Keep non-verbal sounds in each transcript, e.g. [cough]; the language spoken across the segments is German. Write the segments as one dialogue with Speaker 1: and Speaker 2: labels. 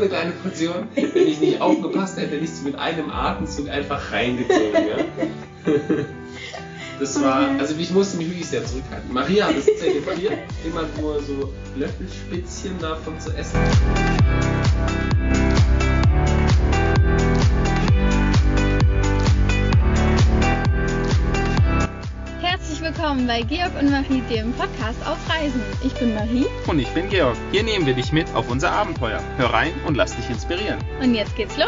Speaker 1: eine kleine Portion. Wenn ich nicht aufgepasst hätte, hätte ich sie mit einem Atemzug einfach reingezogen. Ja? Das war, also ich musste mich wirklich sehr zurückhalten. Maria hat es zelebriert, immer nur so Löffelspitzchen davon zu essen.
Speaker 2: Willkommen bei Georg und Marie, dem Podcast auf Reisen. Ich bin Marie
Speaker 3: Und ich bin Georg. Hier nehmen wir dich mit auf unser Abenteuer. Hör rein und lass dich inspirieren.
Speaker 2: und jetzt geht's los.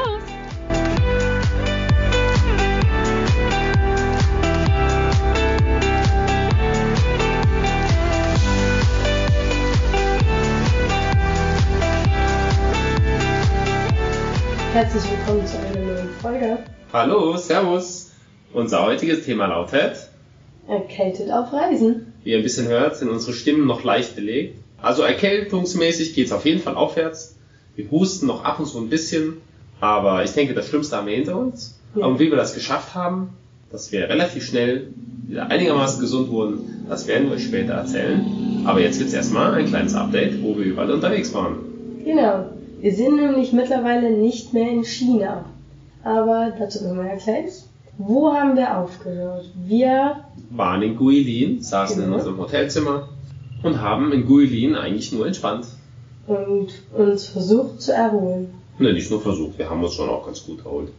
Speaker 4: Herzlich willkommen zu einer neuen Folge.
Speaker 1: Hallo, Servus. Unser heutiges Thema lautet,
Speaker 4: Erkältet auf Reisen.
Speaker 1: wie ihr ein bisschen hört, sind unsere Stimmen noch leicht belegt. Also erkältungsmäßig geht es auf jeden Fall aufwärts. Wir husten noch ab und zu ein bisschen, aber ich denke, das Schlimmste haben wir hinter uns.
Speaker 4: Ja.
Speaker 1: Und wie wir das geschafft haben, dass wir relativ schnell wieder einigermaßen gesund wurden, das werden wir euch später erzählen. Aber jetzt gibt's erstmal ein kleines Update, wo wir überall unterwegs waren.
Speaker 4: Genau. Wir sind nämlich mittlerweile nicht mehr in China. Aber dazu kommen wir ja gleich. Wo haben wir aufgehört? Wir,
Speaker 1: Waren in Guilin, saßen in
Speaker 4: Genau.
Speaker 1: unserem Hotelzimmer und haben in Guilin eigentlich nur entspannt.
Speaker 4: und uns versucht zu erholen.
Speaker 1: Ne, nicht nur versucht, wir haben uns schon auch ganz gut erholt.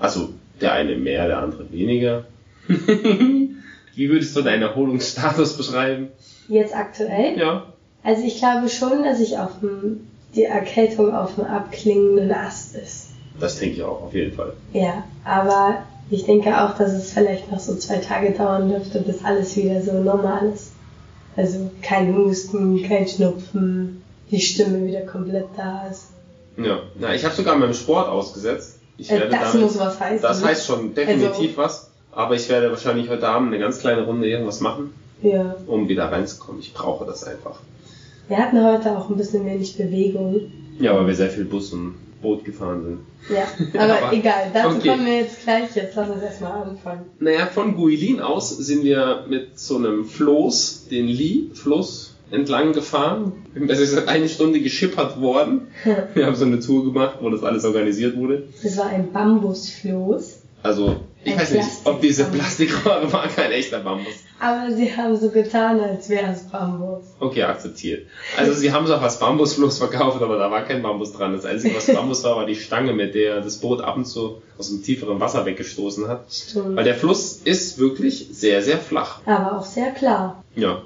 Speaker 1: Also, der eine mehr, der andere weniger. [laughs] Wie würdest du deinen Erholungsstatus beschreiben?
Speaker 4: Jetzt aktuell?
Speaker 1: Ja.
Speaker 4: Also ich glaube schon, dass ich auf dem, die Erkältung auf dem abklingenden Ast ist.
Speaker 1: Das denke ich auch, auf jeden Fall.
Speaker 4: Ja, aber ich denke auch, dass es vielleicht noch so zwei Tage dauern dürfte, bis alles wieder so normal ist. Also kein Husten, kein Schnupfen, die Stimme wieder komplett da ist.
Speaker 1: Ja. Na, ich habe sogar meinem Sport ausgesetzt. Ich
Speaker 4: Äh,
Speaker 1: werde
Speaker 4: das
Speaker 1: damit,
Speaker 4: muss was heißen.
Speaker 1: das
Speaker 4: ne?
Speaker 1: heißt schon definitiv was. Aber ich werde wahrscheinlich heute Abend eine ganz kleine Runde irgendwas machen,
Speaker 4: Ja.
Speaker 1: um wieder reinzukommen. Ich brauche das einfach.
Speaker 4: Wir hatten heute auch ein bisschen wenig Bewegung.
Speaker 1: Ja, weil wir sehr viel Bus und Boot gefahren sind.
Speaker 4: Ja, [laughs] aber,
Speaker 1: Aber-
Speaker 4: egal, dazu
Speaker 1: okay.
Speaker 4: kommen wir jetzt gleich. Jetzt lass uns erstmal anfangen.
Speaker 1: Naja, von Guilin aus sind wir mit so einem Floß, den Li-Fluss, entlang gefahren. Das ist eine Stunde geschippert worden. [laughs] Wir haben so eine Tour gemacht, wo das alles organisiert wurde.
Speaker 4: Das war ein Bambusfloß.
Speaker 1: Also, ich weiß nicht, ob diese
Speaker 4: Plastik-
Speaker 1: Plastikrohre war [laughs] kein echter Bambus.
Speaker 4: Aber sie haben so getan, als wäre es Bambus.
Speaker 1: Okay, akzeptiert. Also, sie haben es auch als Bambusfloß verkauft, aber da war kein Bambus dran. Das Einzige, was Bambus war, war die Stange, mit der das Boot ab und zu aus dem tieferen Wasser weggestoßen hat.
Speaker 4: Stimmt.
Speaker 1: Weil der Fluss ist wirklich sehr, sehr flach.
Speaker 4: Aber auch sehr klar.
Speaker 1: Ja.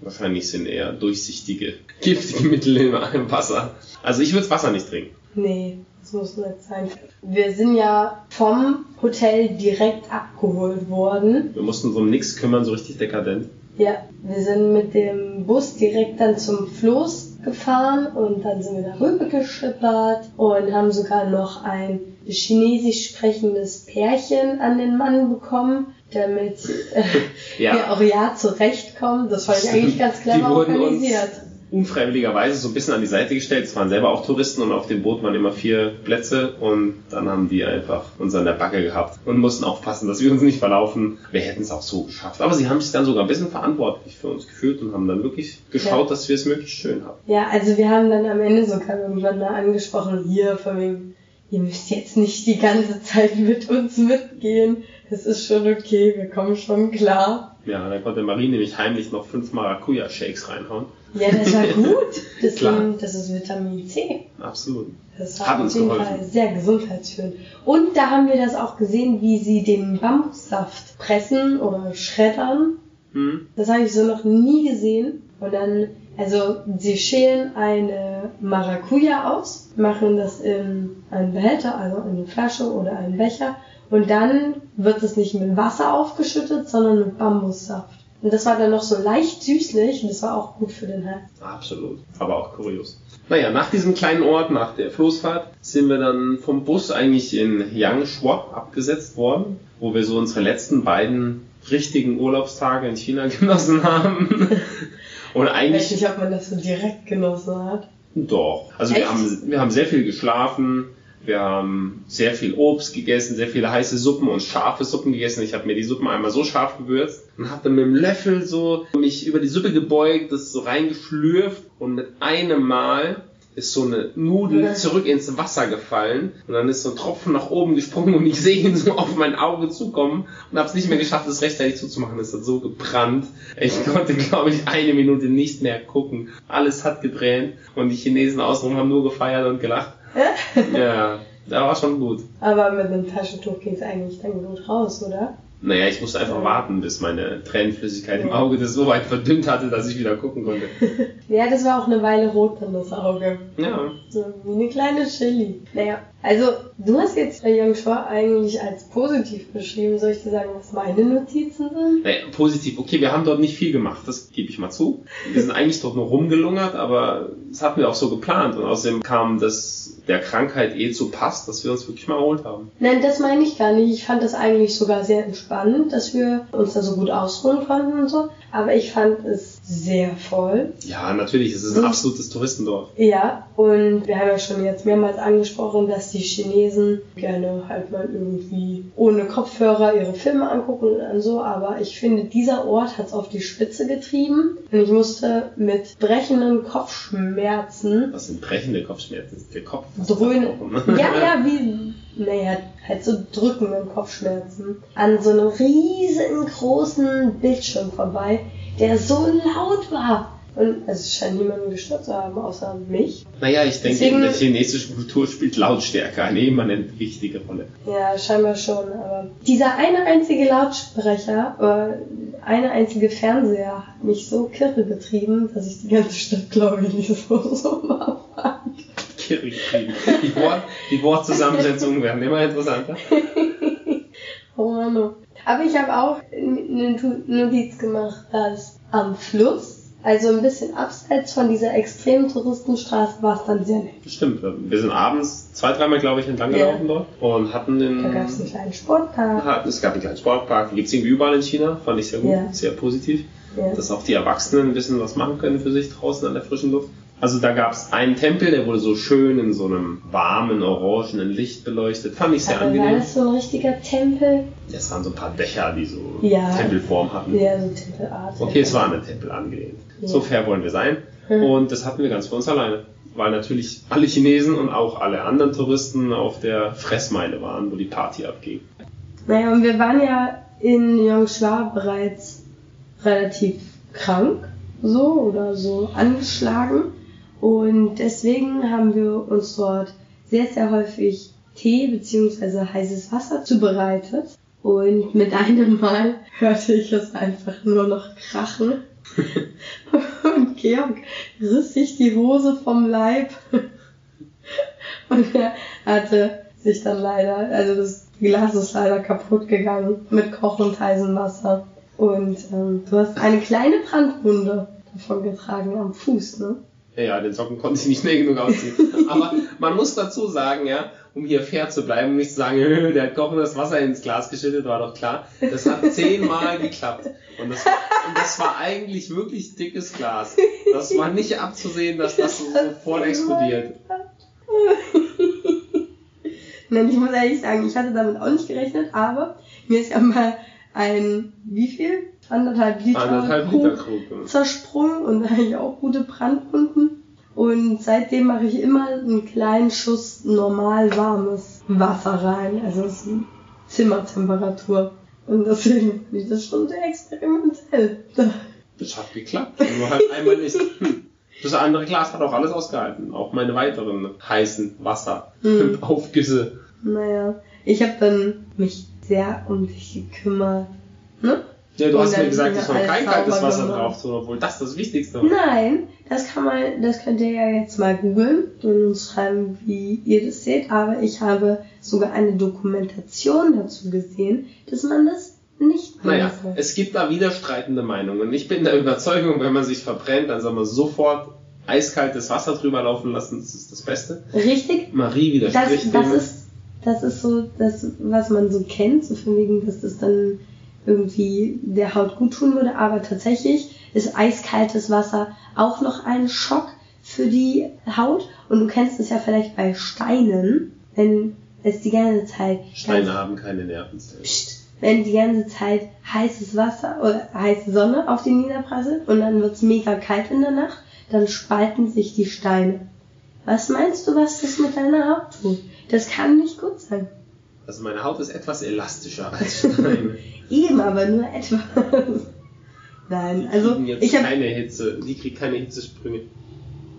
Speaker 1: Wahrscheinlich sind eher durchsichtige, giftige Mittel im Wasser. Also ich würde Wasser nicht trinken.
Speaker 4: Nee, das muss nicht sein. Wir sind ja vom Hotel direkt abgeholt worden.
Speaker 1: Wir mussten uns um nichts kümmern, so richtig dekadent.
Speaker 4: Ja, wir sind mit dem Bus direkt dann zum Floß gefahren und dann sind wir darüber geschippert und haben sogar noch ein chinesisch sprechendes Pärchen an den Mann bekommen, damit äh,
Speaker 1: Ja. [laughs]
Speaker 4: wir auch ja zurechtkommen. Das fand ich eigentlich ganz clever
Speaker 1: wurden uns
Speaker 4: organisiert.
Speaker 1: Unfreiwilligerweise so ein bisschen an die Seite gestellt. Es waren selber auch Touristen und auf dem Boot waren immer vier Plätze und dann haben die einfach uns an der Backe gehabt und mussten aufpassen, dass wir uns nicht verlaufen. Wir hätten es auch so geschafft. Aber sie haben sich dann sogar ein bisschen verantwortlich für uns gefühlt und haben dann wirklich geschaut,
Speaker 4: Ja.
Speaker 1: dass wir es möglichst schön haben.
Speaker 4: Ja, also wir haben dann am Ende sogar irgendwann mal angesprochen, hier von wegen, ihr müsst jetzt nicht die ganze Zeit mit uns mitgehen. Es ist schon okay, wir kommen schon klar.
Speaker 1: Ja, dann konnte Marie nämlich heimlich noch fünf Maracuja-Shakes reinhauen.
Speaker 4: Ja, das war [laughs] gut. Sind, das ist Vitamin C.
Speaker 1: Absolut.
Speaker 4: Das
Speaker 1: Hat
Speaker 4: war auf
Speaker 1: uns
Speaker 4: jeden
Speaker 1: geholfen.
Speaker 4: Fall sehr gesundheitsführend. Und da haben wir das auch gesehen, wie sie den Bambussaft pressen oder schreddern.
Speaker 1: Hm?
Speaker 4: Das habe ich so noch nie gesehen. Und dann, also sie schälen eine Maracuja aus, machen das in einen Behälter, also in eine Flasche oder einen Becher. Und dann wird es nicht mit Wasser aufgeschüttet, sondern mit Bambussaft. Und das war dann noch so leicht süßlich und das war auch gut für den Hals.
Speaker 1: Absolut. Aber auch kurios. Naja, nach diesem kleinen Ort, nach der Floßfahrt, sind wir dann vom Bus eigentlich in Yangshuo abgesetzt worden, wo wir so unsere letzten beiden richtigen Urlaubstage in China [laughs] genossen haben. Und
Speaker 4: Ich weiß
Speaker 1: eigentlich
Speaker 4: nicht, ob man das so direkt genossen hat.
Speaker 1: doch. Also wir
Speaker 4: Echt?
Speaker 1: haben, wir haben sehr viel geschlafen. Wir haben sehr viel Obst gegessen, sehr viele heiße Suppen und scharfe Suppen gegessen. Ich habe mir die Suppen einmal so scharf gewürzt und habe dann mit dem Löffel so mich über die Suppe gebeugt, das so reingeschlürft und mit einem Mal ist so eine Nudel zurück ins Wasser gefallen und dann ist so ein Tropfen nach oben gesprungen und ich sehe ihn so auf mein Auge zukommen und habe es nicht mehr geschafft, es rechtzeitig zuzumachen. Es hat so gebrannt. Ich konnte, glaube ich, eine Minute nicht mehr gucken. Alles hat gebrannt und die Chinesen außenrum haben nur gefeiert und gelacht. Ja, da war schon gut.
Speaker 4: Aber mit einem Taschentuch geht's eigentlich dann gut raus, oder?
Speaker 1: Naja, ich musste einfach warten, bis meine Tränenflüssigkeit im Auge das so weit verdünnt hatte, dass ich wieder gucken konnte. [laughs]
Speaker 4: Ja, das war auch eine Weile rot dann das Auge.
Speaker 1: Ja.
Speaker 4: So wie eine kleine Chili. Naja, also du hast jetzt bei Young Shore eigentlich als positiv beschrieben. Soll ich dir sagen, was meine Notizen sind?
Speaker 1: Naja, positiv. Okay, wir haben dort nicht viel gemacht, das gebe ich mal zu. Wir sind eigentlich dort nur rumgelungert, aber das hatten wir auch so geplant. Und außerdem kam das der Krankheit eh zu Pass, dass wir uns wirklich mal erholt haben.
Speaker 4: Nein, das meine ich gar nicht. Ich fand das eigentlich sogar sehr entspannend, dass wir uns da so gut ausruhen konnten und so. Aber ich fand es sehr voll.
Speaker 1: Ja, natürlich, es ist ein absolutes Touristendorf.
Speaker 4: Ja, und wir haben ja schon jetzt mehrmals angesprochen, dass die Chinesen gerne halt mal irgendwie ohne Kopfhörer ihre Filme angucken und so, aber ich finde, dieser Ort hat es auf die Spitze getrieben und ich musste mit brechenden Kopfschmerzen
Speaker 1: Das sind brechende Kopfschmerzen. Der Kopf
Speaker 4: dröhnen. Ja, ja, wie, naja, halt so drückenden Kopfschmerzen an so einem riesengroßen Bildschirm vorbei, der so laut war. Und es scheint niemanden gestört zu haben, außer mich.
Speaker 1: Naja, ich denke,
Speaker 4: Deswegen-
Speaker 1: in der chinesischen Kultur spielt Lautstärke eine immanent wichtige Rolle.
Speaker 4: Ja, scheinbar schon, aber dieser eine einzige Lautsprecher, oder eine einzige Fernseher hat mich so kirre getrieben, dass ich die ganze Stadt, glaube ich, nicht so, so mal fand.
Speaker 1: Kirri kriegen. Die, Wort, die Wortzusammensetzungen werden immer interessanter. [laughs]
Speaker 4: Oh Mann. Aber ich habe auch eine Notiz gemacht, dass am Fluss, also ein bisschen abseits von dieser extremen Touristenstraße, war es dann sehr nett.
Speaker 1: Stimmt, wir sind abends zwei, dreimal, glaube ich, entlang gelaufen dort und hatten den.
Speaker 4: Da gab es einen kleinen Sportpark.
Speaker 1: hatten- es gab einen kleinen Sportpark, die gibt's irgendwie überall in China, fand ich sehr gut,
Speaker 4: Ja.
Speaker 1: sehr positiv.
Speaker 4: Ja.
Speaker 1: Dass auch die Erwachsenen ein bisschen was machen können für sich draußen an der frischen Luft. Also da gab's einen Tempel, der wurde so schön in so einem warmen, orangenen Licht beleuchtet. Fand ich sehr
Speaker 4: Aber war
Speaker 1: angenehm.
Speaker 4: das so ein richtiger Tempel?
Speaker 1: Es waren so ein paar Dächer, die so
Speaker 4: Ja.
Speaker 1: Tempelform hatten.
Speaker 4: Ja, so Tempelart.
Speaker 1: Okay, es war an den Tempel angelehnt.
Speaker 4: Ja.
Speaker 1: So fair wollen wir sein.
Speaker 4: Mhm.
Speaker 1: Und das hatten wir ganz für uns alleine. Weil natürlich alle Chinesen und auch alle anderen Touristen auf der Fressmeile waren, wo die Party abging.
Speaker 4: Naja, und wir waren ja in Yongshua bereits relativ krank, so oder so angeschlagen. Und deswegen haben wir uns dort sehr, sehr häufig Tee bzw. heißes Wasser zubereitet. Und mit einem Mal [laughs] hörte ich es einfach nur noch krachen. [laughs] Und Georg riss sich die Hose vom Leib. [laughs] Und er hatte sich dann leider, also das Glas ist leider kaputt gegangen mit kochend heißem Wasser. Und ähm, du hast eine kleine Brandwunde davon getragen am Fuß, ne?
Speaker 1: Ja, den Socken konnte ich nicht schnell genug ausziehen. [laughs] Aber man muss dazu sagen, ja, um hier fair zu bleiben, nicht zu sagen, [laughs] "Hö, der hat kochendes Wasser ins Glas geschüttet, war doch klar. Das hat zehnmal geklappt. Und das, und das war eigentlich wirklich dickes Glas. Das war nicht abzusehen, dass das so sofort explodiert. [laughs]
Speaker 4: Nein, ich muss ehrlich sagen, ich hatte damit auch nicht gerechnet, aber mir ist ja mal ein, wie viel? Anderthalb Liter,
Speaker 1: Anderthalb
Speaker 4: Krug
Speaker 1: Liter Krug. ja.
Speaker 4: zersprungen und da habe ich auch gute Brandwunden. Und seitdem mache ich immer einen kleinen Schuss normal warmes Wasser rein. Also es ist Zimmertemperatur. Und deswegen finde ich das schon sehr experimentell.
Speaker 1: Das hat geklappt. Nur halt einmal nicht. Das andere Glas hat auch alles ausgehalten. Auch meine weiteren heißen Wasser.
Speaker 4: Hm. [laughs]
Speaker 1: Aufgüsse.
Speaker 4: Naja, ich habe dann mich sehr um dich gekümmert. Ne?
Speaker 1: Ja, du
Speaker 4: Und
Speaker 1: hast mir gesagt, ich soll kein kaltes Wasser drauf tun, obwohl das das Wichtigste war.
Speaker 4: Nein, das kann man, das könnt ihr ja jetzt mal googeln und uns schreiben, wie ihr das seht. Aber ich habe sogar eine Dokumentation dazu gesehen, dass man das nicht
Speaker 1: Naja,
Speaker 4: machen soll.
Speaker 1: es gibt da widerstreitende Meinungen. Ich bin der Überzeugung, wenn man sich verbrennt, dann soll man sofort eiskaltes Wasser drüber laufen lassen. Das ist das Beste.
Speaker 4: Richtig?
Speaker 1: Marie
Speaker 4: Das,
Speaker 1: widerspricht
Speaker 4: das
Speaker 1: dem.
Speaker 4: ist, das ist so das, was man so kennt, so von wegen, dass das dann irgendwie der Haut gut tun würde. Aber tatsächlich ist eiskaltes Wasser auch noch ein Schock für die Haut. Und du kennst es ja vielleicht bei Steinen, wenn es die ganze Zeit
Speaker 1: Steine haben keine Nervenzellen.
Speaker 4: Psst, wenn die ganze Zeit heißes Wasser oder heiße Sonne auf die niederprasselt und dann wird's mega kalt in der Nacht, dann spalten sich die Steine. Was meinst du, was das mit deiner Haut tut? Das kann nicht gut sein.
Speaker 1: Also meine Haut ist etwas elastischer als [laughs] Steine.
Speaker 4: Eben, aber nur etwas. Nein, also ich habe
Speaker 1: keine Hitze, die kriegt keine Hitzesprünge.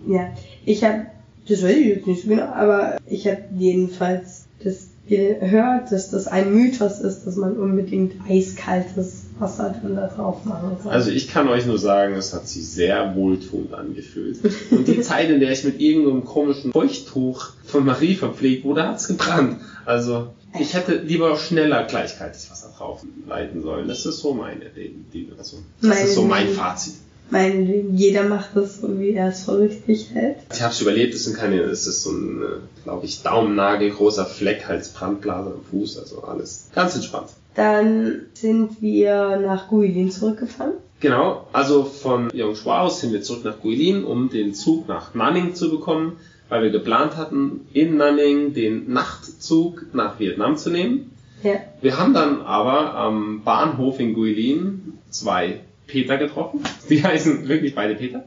Speaker 4: ja, ich habe das weiß ich jetzt nicht so genau, aber ich habe jedenfalls das gehört, dass das ein Mythos ist, dass man unbedingt eiskaltes Wasser dann da drauf machen soll.
Speaker 1: Also ich kann euch nur sagen, es hat sich sehr wohltuend angefühlt. Und die Zeit, in der ich mit irgendeinem komischen Feuchttuch von Marie verpflegt wurde, hat's gebrannt. Also ich hätte lieber schneller gleich kaltes Wasser drauf leiten sollen. Das ist so meine die, also, Das
Speaker 4: Meine
Speaker 1: ist so mein. Fazit.
Speaker 4: Meinetwegen, jeder macht das so, wie er es für richtig hält.
Speaker 1: Ich habe es überlebt, es sind keine, es ist so ein, glaube ich, Daumennagel großer Fleck als Brandblase am Fuß, also alles ganz entspannt.
Speaker 4: Dann sind wir nach Guilin zurückgefahren.
Speaker 1: Genau, also von Yongshua aus sind wir zurück nach Guilin, um den Zug nach Nanning zu bekommen, weil wir geplant hatten, in Nanning den Nachtzug nach Vietnam zu nehmen.
Speaker 4: Ja.
Speaker 1: Wir haben dann aber am Bahnhof in Guilin zwei Peter getroffen. [laughs] Die heißen wirklich beide Peter.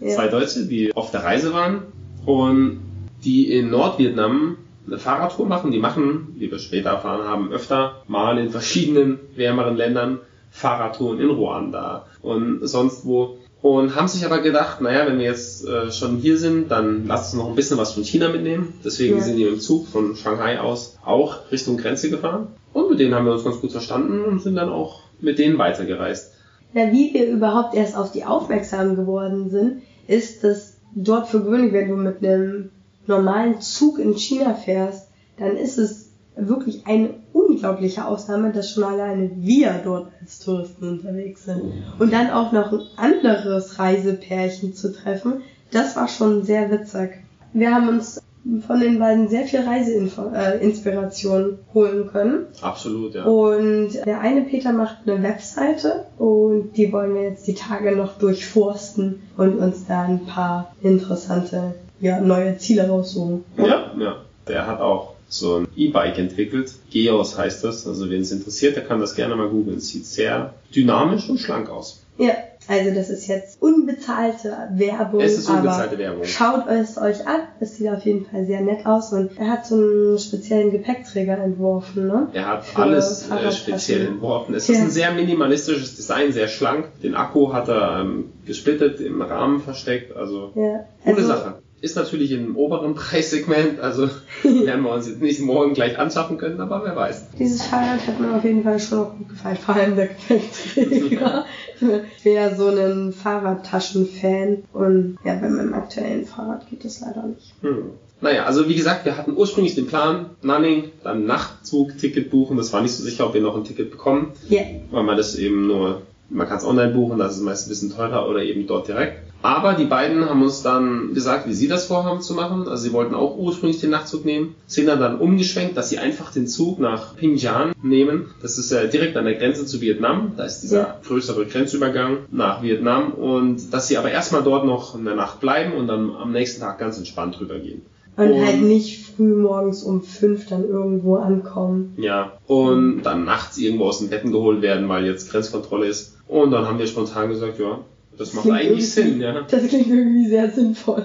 Speaker 4: Ja.
Speaker 1: Zwei Deutsche, die auf der Reise waren und die in Nordvietnam eine Fahrradtour machen. Die machen, wie wir später erfahren haben, öfter mal in verschiedenen wärmeren Ländern Fahrradtouren in Ruanda und sonst wo. Und haben sich aber gedacht, naja, wenn wir jetzt äh, schon hier sind, dann lasst uns noch ein bisschen was von China mitnehmen. Deswegen
Speaker 4: Ja.
Speaker 1: sind die im Zug von Shanghai aus auch Richtung Grenze gefahren. Und mit denen haben wir uns ganz gut verstanden und sind dann auch mit denen weitergereist.
Speaker 4: Na, wie wir überhaupt erst auf die aufmerksam geworden sind, ist, dass dort für gewöhnlich, wenn du mit einem normalen Zug in China fährst, dann ist es wirklich eine unglaubliche Ausnahme, dass schon alleine wir dort als Touristen unterwegs sind. Und dann auch noch ein anderes Reisepärchen zu treffen, das war schon sehr witzig. Wir haben uns von den beiden sehr viel Reiseinspiration holen können.
Speaker 1: Absolut, ja.
Speaker 4: Und der eine Peter macht eine Webseite und die wollen wir jetzt die Tage noch durchforsten und uns da ein paar interessante, ja, neue Ziele raussuchen.
Speaker 1: Ja, ja. Der hat auch so ein E-Bike entwickelt. Geos heißt das. Also wen es interessiert, der kann das gerne mal googeln. Sieht sehr dynamisch und schlank aus.
Speaker 4: Ja, also das ist jetzt unbezahlte Werbung.
Speaker 1: Es ist unbezahlte
Speaker 4: aber
Speaker 1: Werbung.
Speaker 4: Schaut es euch an. Es sieht auf jeden Fall sehr nett aus und er hat so einen speziellen Gepäckträger entworfen, ne?
Speaker 1: Er hat
Speaker 4: Für
Speaker 1: alles äh, speziell entworfen. Es
Speaker 4: Ja.
Speaker 1: ist ein sehr minimalistisches Design, sehr schlank. Den Akku hat er ähm, gesplittet, im Rahmen versteckt. Also
Speaker 4: Ja.
Speaker 1: coole
Speaker 4: Also,
Speaker 1: Sache. Ist natürlich im oberen [laughs] Preissegment, also [laughs] werden wir uns jetzt nicht morgen gleich anschaffen können, aber wer weiß.
Speaker 4: Dieses Fahrrad hat mir auf jeden Fall schon auch gut gefallen, vor allem der Gepäckträger. ich bin ja so ein Fahrradtaschen-Fan und ja, bei meinem aktuellen Fahrrad geht das leider nicht.
Speaker 1: Hm. Naja, also wie gesagt, wir hatten ursprünglich den Plan, Nanning, dann Nachtzug-Ticket buchen. Das war nicht so sicher, ob wir noch ein Ticket bekommen,
Speaker 4: Ja,
Speaker 1: weil man das eben nur, man kann es online buchen, das ist meist ein bisschen teurer oder eben dort direkt. Aber die beiden haben uns dann gesagt, wie sie das vorhaben zu machen. Also sie wollten auch ursprünglich den Nachtzug nehmen, sind dann dann umgeschwenkt, dass sie einfach den Zug nach Pingyan nehmen. Das ist ja direkt an der Grenze zu Vietnam. Da ist dieser größere Grenzübergang nach Vietnam und dass sie aber erstmal dort noch eine Nacht bleiben und dann am nächsten Tag ganz entspannt rübergehen.
Speaker 4: Und
Speaker 1: Und-
Speaker 4: halt nicht früh morgens um fünf dann irgendwo ankommen.
Speaker 1: Ja, und dann nachts irgendwo aus den Betten geholt werden, weil jetzt Grenzkontrolle ist. Und dann haben wir spontan gesagt, ja, das macht eigentlich Sinn, ja.
Speaker 4: Das klingt irgendwie sehr sinnvoll.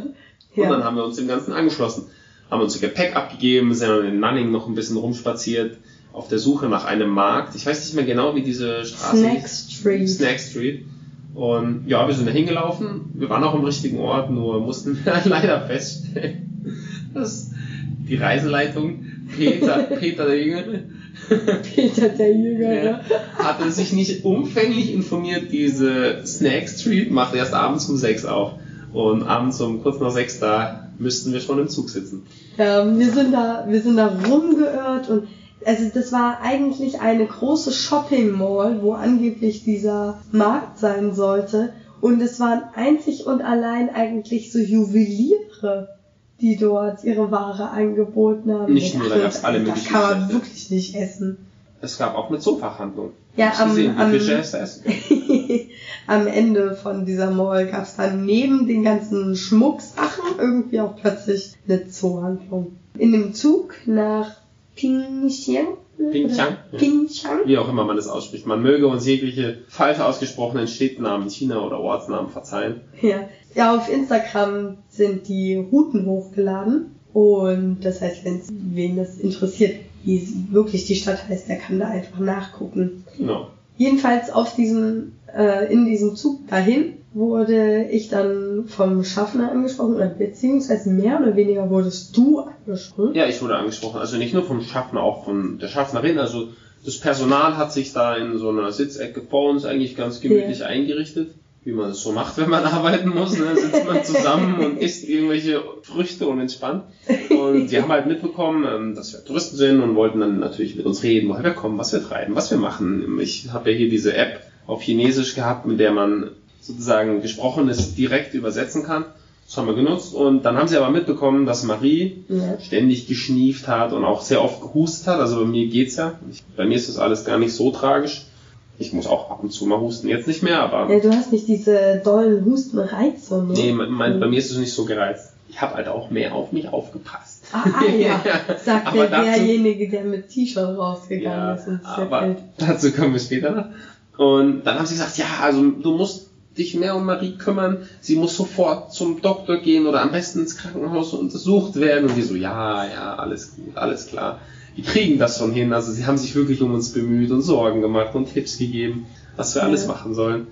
Speaker 1: Und dann haben wir uns dem Ganzen angeschlossen. Haben unser Gepäck abgegeben, sind dann in Nanning noch ein bisschen rumspaziert, auf der Suche nach einem Markt. Ich weiß nicht mehr genau, wie diese Straße
Speaker 4: Snack
Speaker 1: hieß.
Speaker 4: Street.
Speaker 1: Snack Street. Und ja, wir sind da hingelaufen. Wir waren auch im richtigen Ort, nur mussten wir [laughs] leider feststellen, dass die Reiseleitung Peter, [laughs] Peter der Jüngere,
Speaker 4: Peter der Jüngere.
Speaker 1: Hatte sich nicht umfänglich informiert, diese Snack Street macht erst abends um sechs auf. Und abends um kurz nach sechs da müssten wir schon im Zug sitzen.
Speaker 4: Ähm, wir sind da, wir sind da rumgeirrt und also das war eigentlich eine große Shopping Mall, wo angeblich dieser Markt sein sollte. Und es waren einzig und allein eigentlich so Juweliere, die dort ihre Ware angeboten haben.
Speaker 1: Nicht nur, da gab's
Speaker 4: uns,
Speaker 1: alle
Speaker 4: Das
Speaker 1: möglichen
Speaker 4: kann man wirklich nicht essen.
Speaker 1: Es gab auch eine Zoofachhandlung.
Speaker 4: Ja, am,
Speaker 1: gesehen,
Speaker 4: am,
Speaker 1: es [laughs]
Speaker 4: am Ende von dieser Mall gab es dann neben den ganzen Schmucksachen irgendwie auch plötzlich eine Zoohandlung. In dem Zug nach Pingxiang,
Speaker 1: Pyeongchang?
Speaker 4: Pyeongchang.
Speaker 1: Wie auch immer man das ausspricht. Man möge uns jegliche falsch ausgesprochenen Städtenamen in China oder Ortsnamen verzeihen.
Speaker 4: Ja. ja, auf Instagram sind die Routen hochgeladen. Und das heißt, wenn wen das interessiert, wie wirklich die Stadt heißt, der kann da einfach nachgucken.
Speaker 1: Genau.
Speaker 4: Jedenfalls auf diesem, äh, in diesem Zug dahin wurde ich dann vom Schaffner angesprochen, oder beziehungsweise mehr oder weniger wurdest du angesprochen.
Speaker 1: Ja, ich wurde angesprochen. Also nicht nur vom Schaffner, auch von der Schaffnerin. Also das Personal hat sich da in so einer Sitzecke vor uns eigentlich ganz gemütlich
Speaker 4: Ja.
Speaker 1: eingerichtet. Wie man das so macht, wenn man [laughs] arbeiten muss. Ne? Sitzt man zusammen und [laughs] isst irgendwelche Früchte und entspannt. Und die haben halt mitbekommen, ähm, dass wir Touristen sind und wollten dann natürlich mit uns reden, woher wir kommen, was wir treiben, was wir machen. Ich habe ja hier diese App auf Chinesisch gehabt, mit der man sozusagen Gesprochenes direkt übersetzen kann. Das haben wir genutzt und dann haben sie aber mitbekommen, dass Marie
Speaker 4: Ja.
Speaker 1: ständig geschnieft hat und auch sehr oft gehustet hat. Also bei mir geht's ja. Ich, bei mir ist das alles gar nicht so tragisch. Ich muss auch ab und zu mal husten, jetzt nicht mehr, aber
Speaker 4: Ja, du hast nicht diese dollen Hustenreize, ne?
Speaker 1: nee, mein, mein, bei mir ist es nicht so gereizt. Ich habe halt auch mehr auf mich aufgepasst.
Speaker 4: Ah, ah ja, [laughs] sagt der,
Speaker 1: dazu-
Speaker 4: derjenige, der mit T-Shirt rausgegangen
Speaker 1: Ja,
Speaker 4: ist ins
Speaker 1: aber dazu kommen wir später noch. Und dann haben sie gesagt, ja, also du musst dich mehr um Marie kümmern. Sie muss sofort zum Doktor gehen oder am besten ins Krankenhaus untersucht werden. Und die so, ja, ja, alles gut, alles klar. Die kriegen das schon hin. Also sie haben sich wirklich um uns bemüht und Sorgen gemacht und Tipps gegeben, was wir
Speaker 4: Ja.
Speaker 1: alles machen sollen.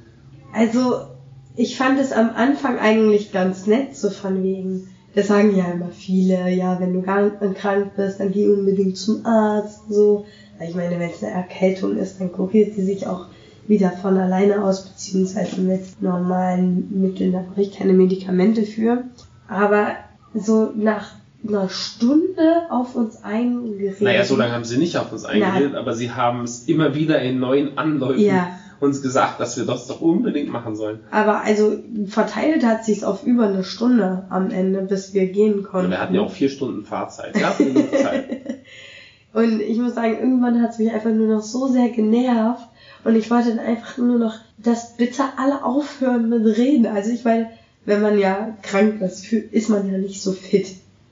Speaker 4: Also, ich fand es am Anfang eigentlich ganz nett, so von wegen. Das sagen ja immer viele, ja, wenn du krank bist, dann geh unbedingt zum Arzt, so. Weil Ich meine, wenn es eine Erkältung ist, dann kuriert sie sich auch wieder von alleine aus, beziehungsweise mit normalen Mitteln, da brauche ich keine Medikamente für. Aber so nach einer Stunde auf uns eingeredet.
Speaker 1: Naja, so lange haben sie nicht auf uns eingeredet, aber sie haben es immer wieder in neuen Anläufen
Speaker 4: Ja.
Speaker 1: uns gesagt, dass wir das doch unbedingt machen sollen.
Speaker 4: Aber also verteilt hat sich's auf über eine Stunde am Ende, bis wir gehen
Speaker 1: Und
Speaker 4: konnten.
Speaker 1: wir hatten ja auch vier Stunden Fahrzeit. Zeit. [laughs]
Speaker 4: Und ich muss sagen, irgendwann hat's mich einfach nur noch so sehr genervt. Und ich wollte dann einfach nur noch, dass bitte alle aufhören mit Reden. Also ich meine, wenn man ja krank ist, ist man ja nicht so fit.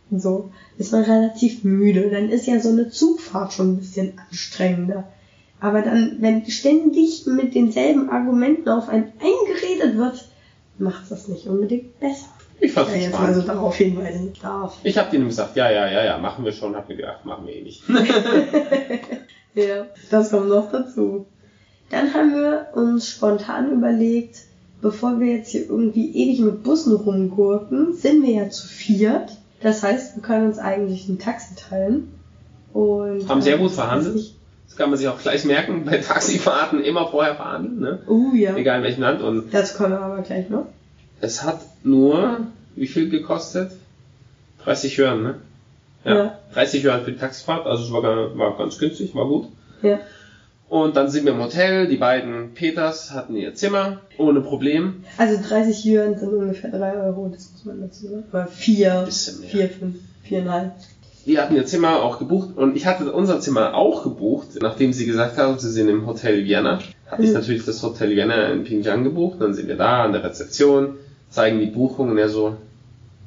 Speaker 4: So, ist man relativ müde. Dann ist ja so eine Zugfahrt schon ein bisschen anstrengender. Aber dann, wenn ständig mit denselben Argumenten auf einen eingeredet wird, macht's das nicht unbedingt besser.
Speaker 1: Ich fand's
Speaker 4: Ja,
Speaker 1: spannend.
Speaker 4: darauf hinweisen darf.
Speaker 1: Ich habe denen gesagt, ja, ja, ja, ja, machen wir schon. Hab mir gedacht, machen wir eh nicht. [laughs]
Speaker 4: Ja, das kommt noch dazu. Dann haben wir uns spontan überlegt, bevor wir jetzt hier irgendwie ewig mit Bussen rumgurken, sind wir ja zu viert. Das heißt, wir können uns eigentlich ein Taxi teilen. Und
Speaker 1: Haben sehr
Speaker 4: äh,
Speaker 1: gut verhandelt. Das kann man sich auch gleich merken, bei Taxifahrten immer vorher verhandeln, ne?
Speaker 4: Oh ja.
Speaker 1: Egal in welchem Land. Und
Speaker 4: Dazu kommen wir aber gleich noch.
Speaker 1: es hat nur, wie viel gekostet? 30 Yuan, ne? Ja.
Speaker 4: Ja.
Speaker 1: 30 Yuan für die Taxifahrt, also es war, war ganz günstig, war gut.
Speaker 4: Ja.
Speaker 1: Und dann sind wir im Hotel, die beiden Peters hatten ihr Zimmer, ohne Problem.
Speaker 4: Also 30 Yuan sind ungefähr 3 Euro, das muss man dazu sagen. Oder 4,
Speaker 1: Bisschen mehr.
Speaker 4: 4, 5, 4,5.
Speaker 1: Die hatten ihr Zimmer auch gebucht und ich hatte unser Zimmer auch gebucht, nachdem sie gesagt haben, sie sind im Hotel Vienna. Hatte ich
Speaker 4: Mhm.
Speaker 1: natürlich das Hotel Vienna in Pyeongchang gebucht, dann sind wir da an der Rezeption, zeigen die Buchung und er so,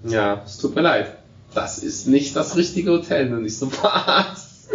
Speaker 1: ja, es tut mir leid, das ist nicht das richtige Hotel. Und [laughs] ich so, was?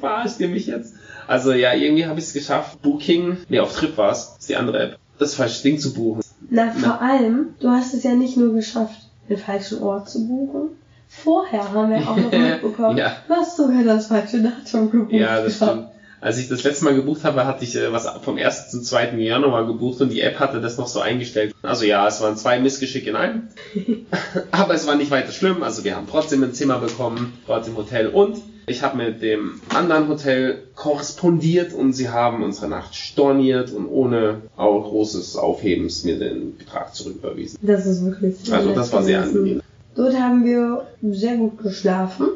Speaker 1: Verarscht ihr mich jetzt? Also ja, irgendwie habe ich es geschafft, Booking, nee, auf Trip war es, ist die andere App, das falsche Ding zu buchen.
Speaker 4: Na, vor allem, du hast es ja nicht nur geschafft, den falschen Ort zu buchen. Vorher haben wir auch noch [laughs] mitbekommen,
Speaker 1: Ja.
Speaker 4: du hast sogar das falsche Datum gebucht.
Speaker 1: Ja, das stimmt. Als ich das letzte Mal gebucht habe, hatte ich äh, was vom 1. zum 2. Januar gebucht und die App hatte das noch so eingestellt. Also ja, es waren zwei Missgeschicke in einem. [laughs] Aber es war nicht weiter schlimm. Also wir haben trotzdem ein Zimmer bekommen, dort im Hotel. Und ich habe mit dem anderen Hotel korrespondiert und sie haben unsere Nacht storniert und ohne auch großes Aufhebens mir den Betrag zurücküberwiesen.
Speaker 4: Das ist wirklich sehr
Speaker 1: Also das war sehr angenehm.
Speaker 4: Dort haben wir sehr gut geschlafen,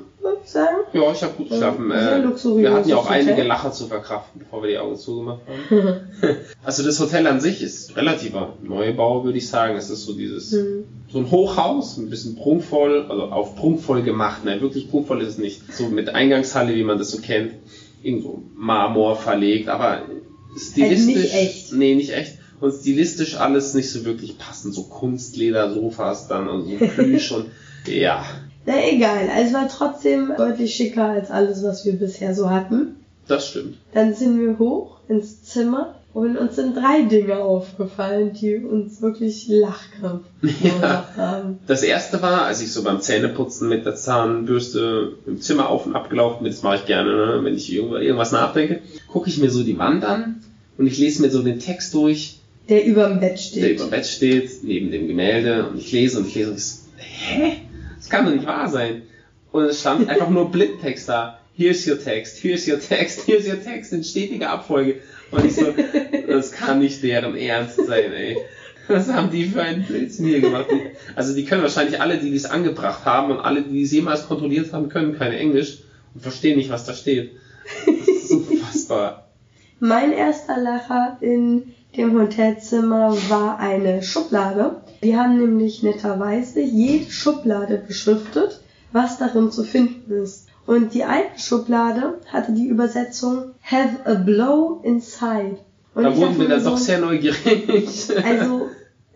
Speaker 4: sagen.
Speaker 1: Ja, ich habe gut geschlafen.
Speaker 4: Sehr
Speaker 1: Äh, wir hatten ja auch
Speaker 4: Hotel.
Speaker 1: einige Lacher zu verkraften, bevor wir die Augen zugemacht haben. [laughs] Also das Hotel an sich ist relativer Neubau, würde ich sagen. Es ist so dieses,
Speaker 4: Hm.
Speaker 1: so ein Hochhaus, ein bisschen prunkvoll, also auf prunkvoll gemacht. Nein, wirklich prunkvoll ist es nicht. So mit Eingangshalle, wie man das so kennt. Irgendwo Marmor verlegt, aber stilistisch.
Speaker 4: Also nicht echt.
Speaker 1: Nee, nicht echt. Und stilistisch alles nicht so wirklich passend. So Kunstleder-Sofas dann und so [laughs] Plüsch und, ja.
Speaker 4: Na egal, also es war trotzdem deutlich schicker als alles, was wir bisher so hatten.
Speaker 1: Das stimmt.
Speaker 4: Dann sind wir hoch ins Zimmer und uns sind drei Dinge aufgefallen, die uns wirklich Lachkrampf verursacht haben.
Speaker 1: Das erste war, als ich so beim Zähneputzen mit der Zahnbürste im Zimmer auf und ab gelaufen bin, das mache ich gerne, ne? wenn ich irgendwas irgendwas nachdenke, gucke ich mir so die Wand an und ich lese mir so den Text durch,
Speaker 4: Der überm Bett steht.
Speaker 1: der über dem Bett steht, neben dem Gemälde und ich lese und ich lese und ich so, hä? Das kann doch nicht wahr sein. Und es stand einfach nur Blindtext da. Here's your text, here's your text, here's your text in stetiger Abfolge. Und ich so, das kann nicht deren Ernst sein, ey. Was haben die für einen Blödsinn hier gemacht? Also die können wahrscheinlich alle, die dies angebracht haben und alle, die dies jemals kontrolliert haben, können kein Englisch und verstehen nicht, was da steht. Das ist unfassbar.
Speaker 4: Mein erster Lacher in dem Hotelzimmer war eine Schublade. Die haben nämlich netterweise jede Schublade beschriftet, was darin zu finden ist. Und die eine Schublade hatte die Übersetzung Have a blow inside. Und
Speaker 1: Da wurden wir dann
Speaker 4: so,
Speaker 1: doch sehr neugierig. [laughs]
Speaker 4: Also,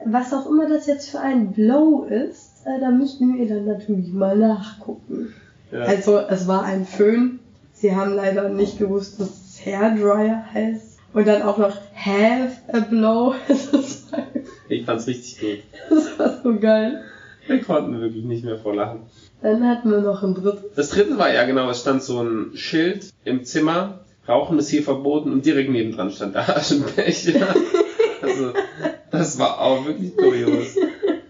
Speaker 4: was auch immer das jetzt für ein Blow ist, äh, da müssten wir dann natürlich mal nachgucken.
Speaker 1: Ja.
Speaker 4: Also, es war ein Föhn. Sie haben leider nicht gewusst, dass es Hairdryer heißt. Und dann auch noch Have a Blow. [laughs] Das war,
Speaker 1: Ich fand's richtig gut. [laughs]
Speaker 4: das war so geil.
Speaker 1: Wir konnten wirklich nicht mehr vor Lachen.
Speaker 4: Dann hatten wir noch ein drittes.
Speaker 1: Das dritte war ja genau, es stand so ein Schild im Zimmer, Rauchen ist hier verboten und direkt nebendran stand der Aschenbecher. [laughs] Also, das war auch wirklich kurios.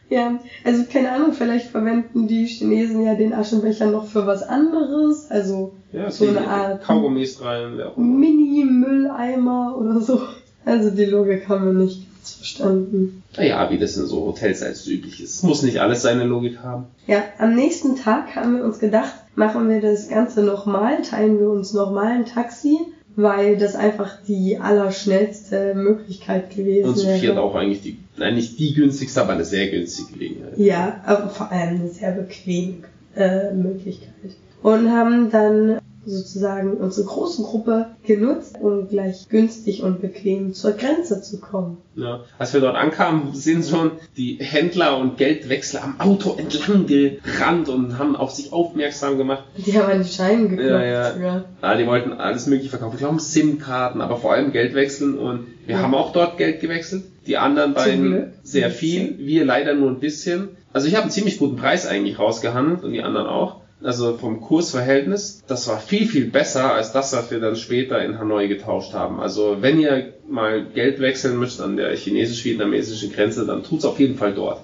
Speaker 4: Ja, also keine Ahnung, vielleicht verwenden die Chinesen ja den Aschenbecher noch für was anderes. Also
Speaker 1: Ja,
Speaker 4: so eine Art
Speaker 1: Kaugummis rein.
Speaker 4: Mini-Mülleimer oder so. Also die Logik haben wir nicht ganz verstanden.
Speaker 1: Naja, wie das in so Hotels als üblich ist. Muss nicht alles seine Logik haben.
Speaker 4: Ja, am nächsten Tag haben wir uns gedacht, machen wir das Ganze nochmal, teilen wir uns nochmal ein Taxi, weil das einfach die allerschnellste Möglichkeit gewesen
Speaker 1: Und zu
Speaker 4: wäre.
Speaker 1: viert auch eigentlich die, nein, nicht die günstigste, aber eine sehr günstige Gelegenheit.
Speaker 4: Ja, aber vor allem eine sehr bequeme äh, Möglichkeit. Und haben dann sozusagen unsere große Gruppe genutzt, um gleich günstig und bequem zur Grenze zu kommen.
Speaker 1: Ja. Als wir dort ankamen, sind schon die Händler und Geldwechsler am Auto entlang gerannt und haben auf sich aufmerksam gemacht.
Speaker 4: Die haben an die Scheine geklopft.
Speaker 1: Ja, ja.
Speaker 4: sogar.
Speaker 1: Ah, die wollten alles mögliche verkaufen. Ich glaube SIM-Karten, aber vor allem Geld wechseln und wir
Speaker 4: Ja.
Speaker 1: haben auch dort Geld gewechselt. Die anderen beiden sehr viel, wir leider nur ein bisschen. Also ich habe einen ziemlich guten Preis eigentlich rausgehandelt und die anderen auch. Also vom Kursverhältnis, das war viel, viel besser als das, was wir dann später in Hanoi getauscht haben. Also wenn ihr mal Geld wechseln müsst an der chinesisch-vietnamesischen Grenze, dann tut's auf jeden Fall dort.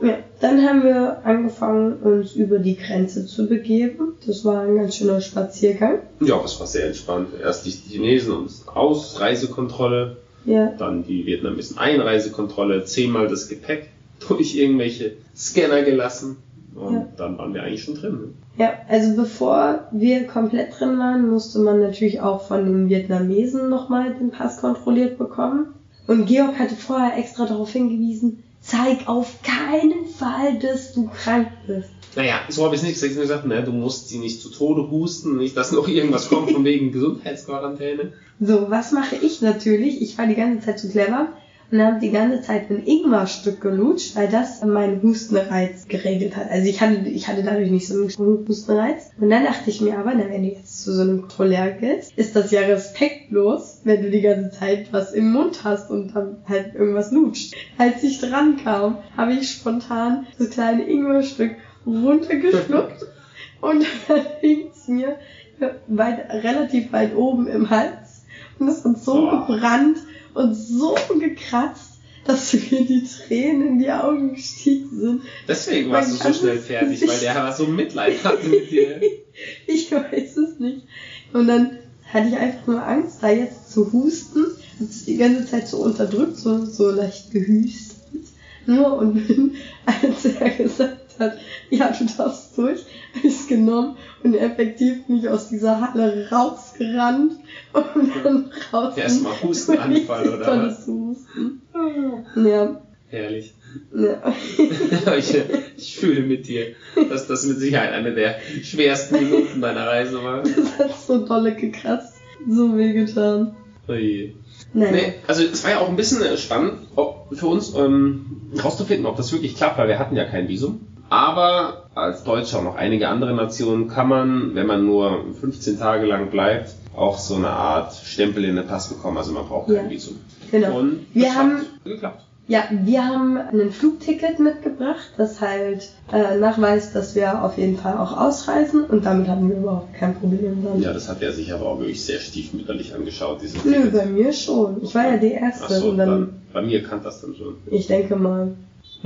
Speaker 4: Ja, dann haben wir angefangen, uns über die Grenze zu begeben. Das war ein ganz schöner Spaziergang.
Speaker 1: Ja, das war sehr entspannt. Erst die Chinesen und Ausreisekontrolle,
Speaker 4: Ja,
Speaker 1: Dann die Vietnamesen Einreisekontrolle, zehnmal das Gepäck [laughs] durch irgendwelche Scanner gelassen. Und
Speaker 4: Ja.
Speaker 1: dann waren wir eigentlich schon drin. ne?
Speaker 4: Ja, also bevor wir komplett drin waren, musste man natürlich auch von den Vietnamesen nochmal den Pass kontrolliert bekommen. Und Georg hatte vorher extra darauf hingewiesen, zeig auf keinen Fall, dass du krank bist.
Speaker 1: Naja, so habe ich es nicht gesagt, ne, du musst sie nicht zu Tode husten, nicht, dass noch irgendwas kommt von wegen Gesundheitsquarantäne.
Speaker 4: So, was mache ich natürlich? Ich war die ganze Zeit zu clever und habe die ganze Zeit ein Ingwer-Stück gelutscht, weil das meinen Hustenreiz geregelt hat. Also ich hatte, ich hatte dadurch nicht so einen Hustenreiz. Und dann dachte ich mir aber, na, wenn du jetzt zu so einem Kontrolleur gehst, ist das ja respektlos, wenn du die ganze Zeit was im Mund hast und dann halt irgendwas lutscht. Als ich dran kam, habe ich spontan das kleine Ingwerstück runtergeschluckt [laughs] und dann hing's mir weit, relativ weit oben im Hals und es hat so
Speaker 1: Boah.
Speaker 4: gebrannt und so gekratzt, dass [laughs] mir die Tränen in die Augen gestiegen sind.
Speaker 1: Deswegen warst du so schnell fertig, weil der war so Mitleid hatte mit dir. [laughs]
Speaker 4: Ich weiß es nicht. Und dann hatte ich einfach nur Angst, da jetzt zu husten. Hab es die ganze Zeit so unterdrückt, so, so leicht gehüstet. Nur und bin, [laughs] als er gesagt hat, ja, du darfst durch, hab ich's genommen und effektiv bin ich aus dieser Halle rausgerannt und dann raus.
Speaker 1: Erstmal Hustenanfall, [laughs] oder
Speaker 4: Tolles Husten. Ja,
Speaker 1: Herrlich.
Speaker 4: ja. [laughs]
Speaker 1: ich, ich fühle mit dir, dass das mit Sicherheit eine der schwersten Minuten deiner Reise war. [laughs]
Speaker 4: Das hat so dolle gekratzt. So wehgetan.
Speaker 1: Oje.
Speaker 4: Nein.
Speaker 1: Nee, also es war ja auch ein bisschen äh, spannend ob, für uns ähm, rauszufinden, ob das wirklich klappt, weil wir hatten ja kein Visum. Aber als Deutscher und noch einige andere Nationen kann man, wenn man nur 15 Tage lang bleibt, auch so eine Art Stempel in den Pass bekommen, also man braucht kein
Speaker 4: Ja.
Speaker 1: Visum.
Speaker 4: Genau.
Speaker 1: Und
Speaker 4: Wir haben-
Speaker 1: geklappt.
Speaker 4: Ja, wir haben ein Flugticket mitgebracht, das halt äh, nachweist, dass wir auf jeden Fall auch ausreisen und damit hatten wir überhaupt kein Problem dann.
Speaker 1: Ja, das hat er sich aber auch wirklich sehr stiefmütterlich angeschaut, dieses
Speaker 4: Nö,
Speaker 1: Ticket.
Speaker 4: bei mir schon. Ich war ja die Erste
Speaker 1: Achso,
Speaker 4: und dann,
Speaker 1: dann, bei mir kann das dann schon.
Speaker 4: ich denke mal,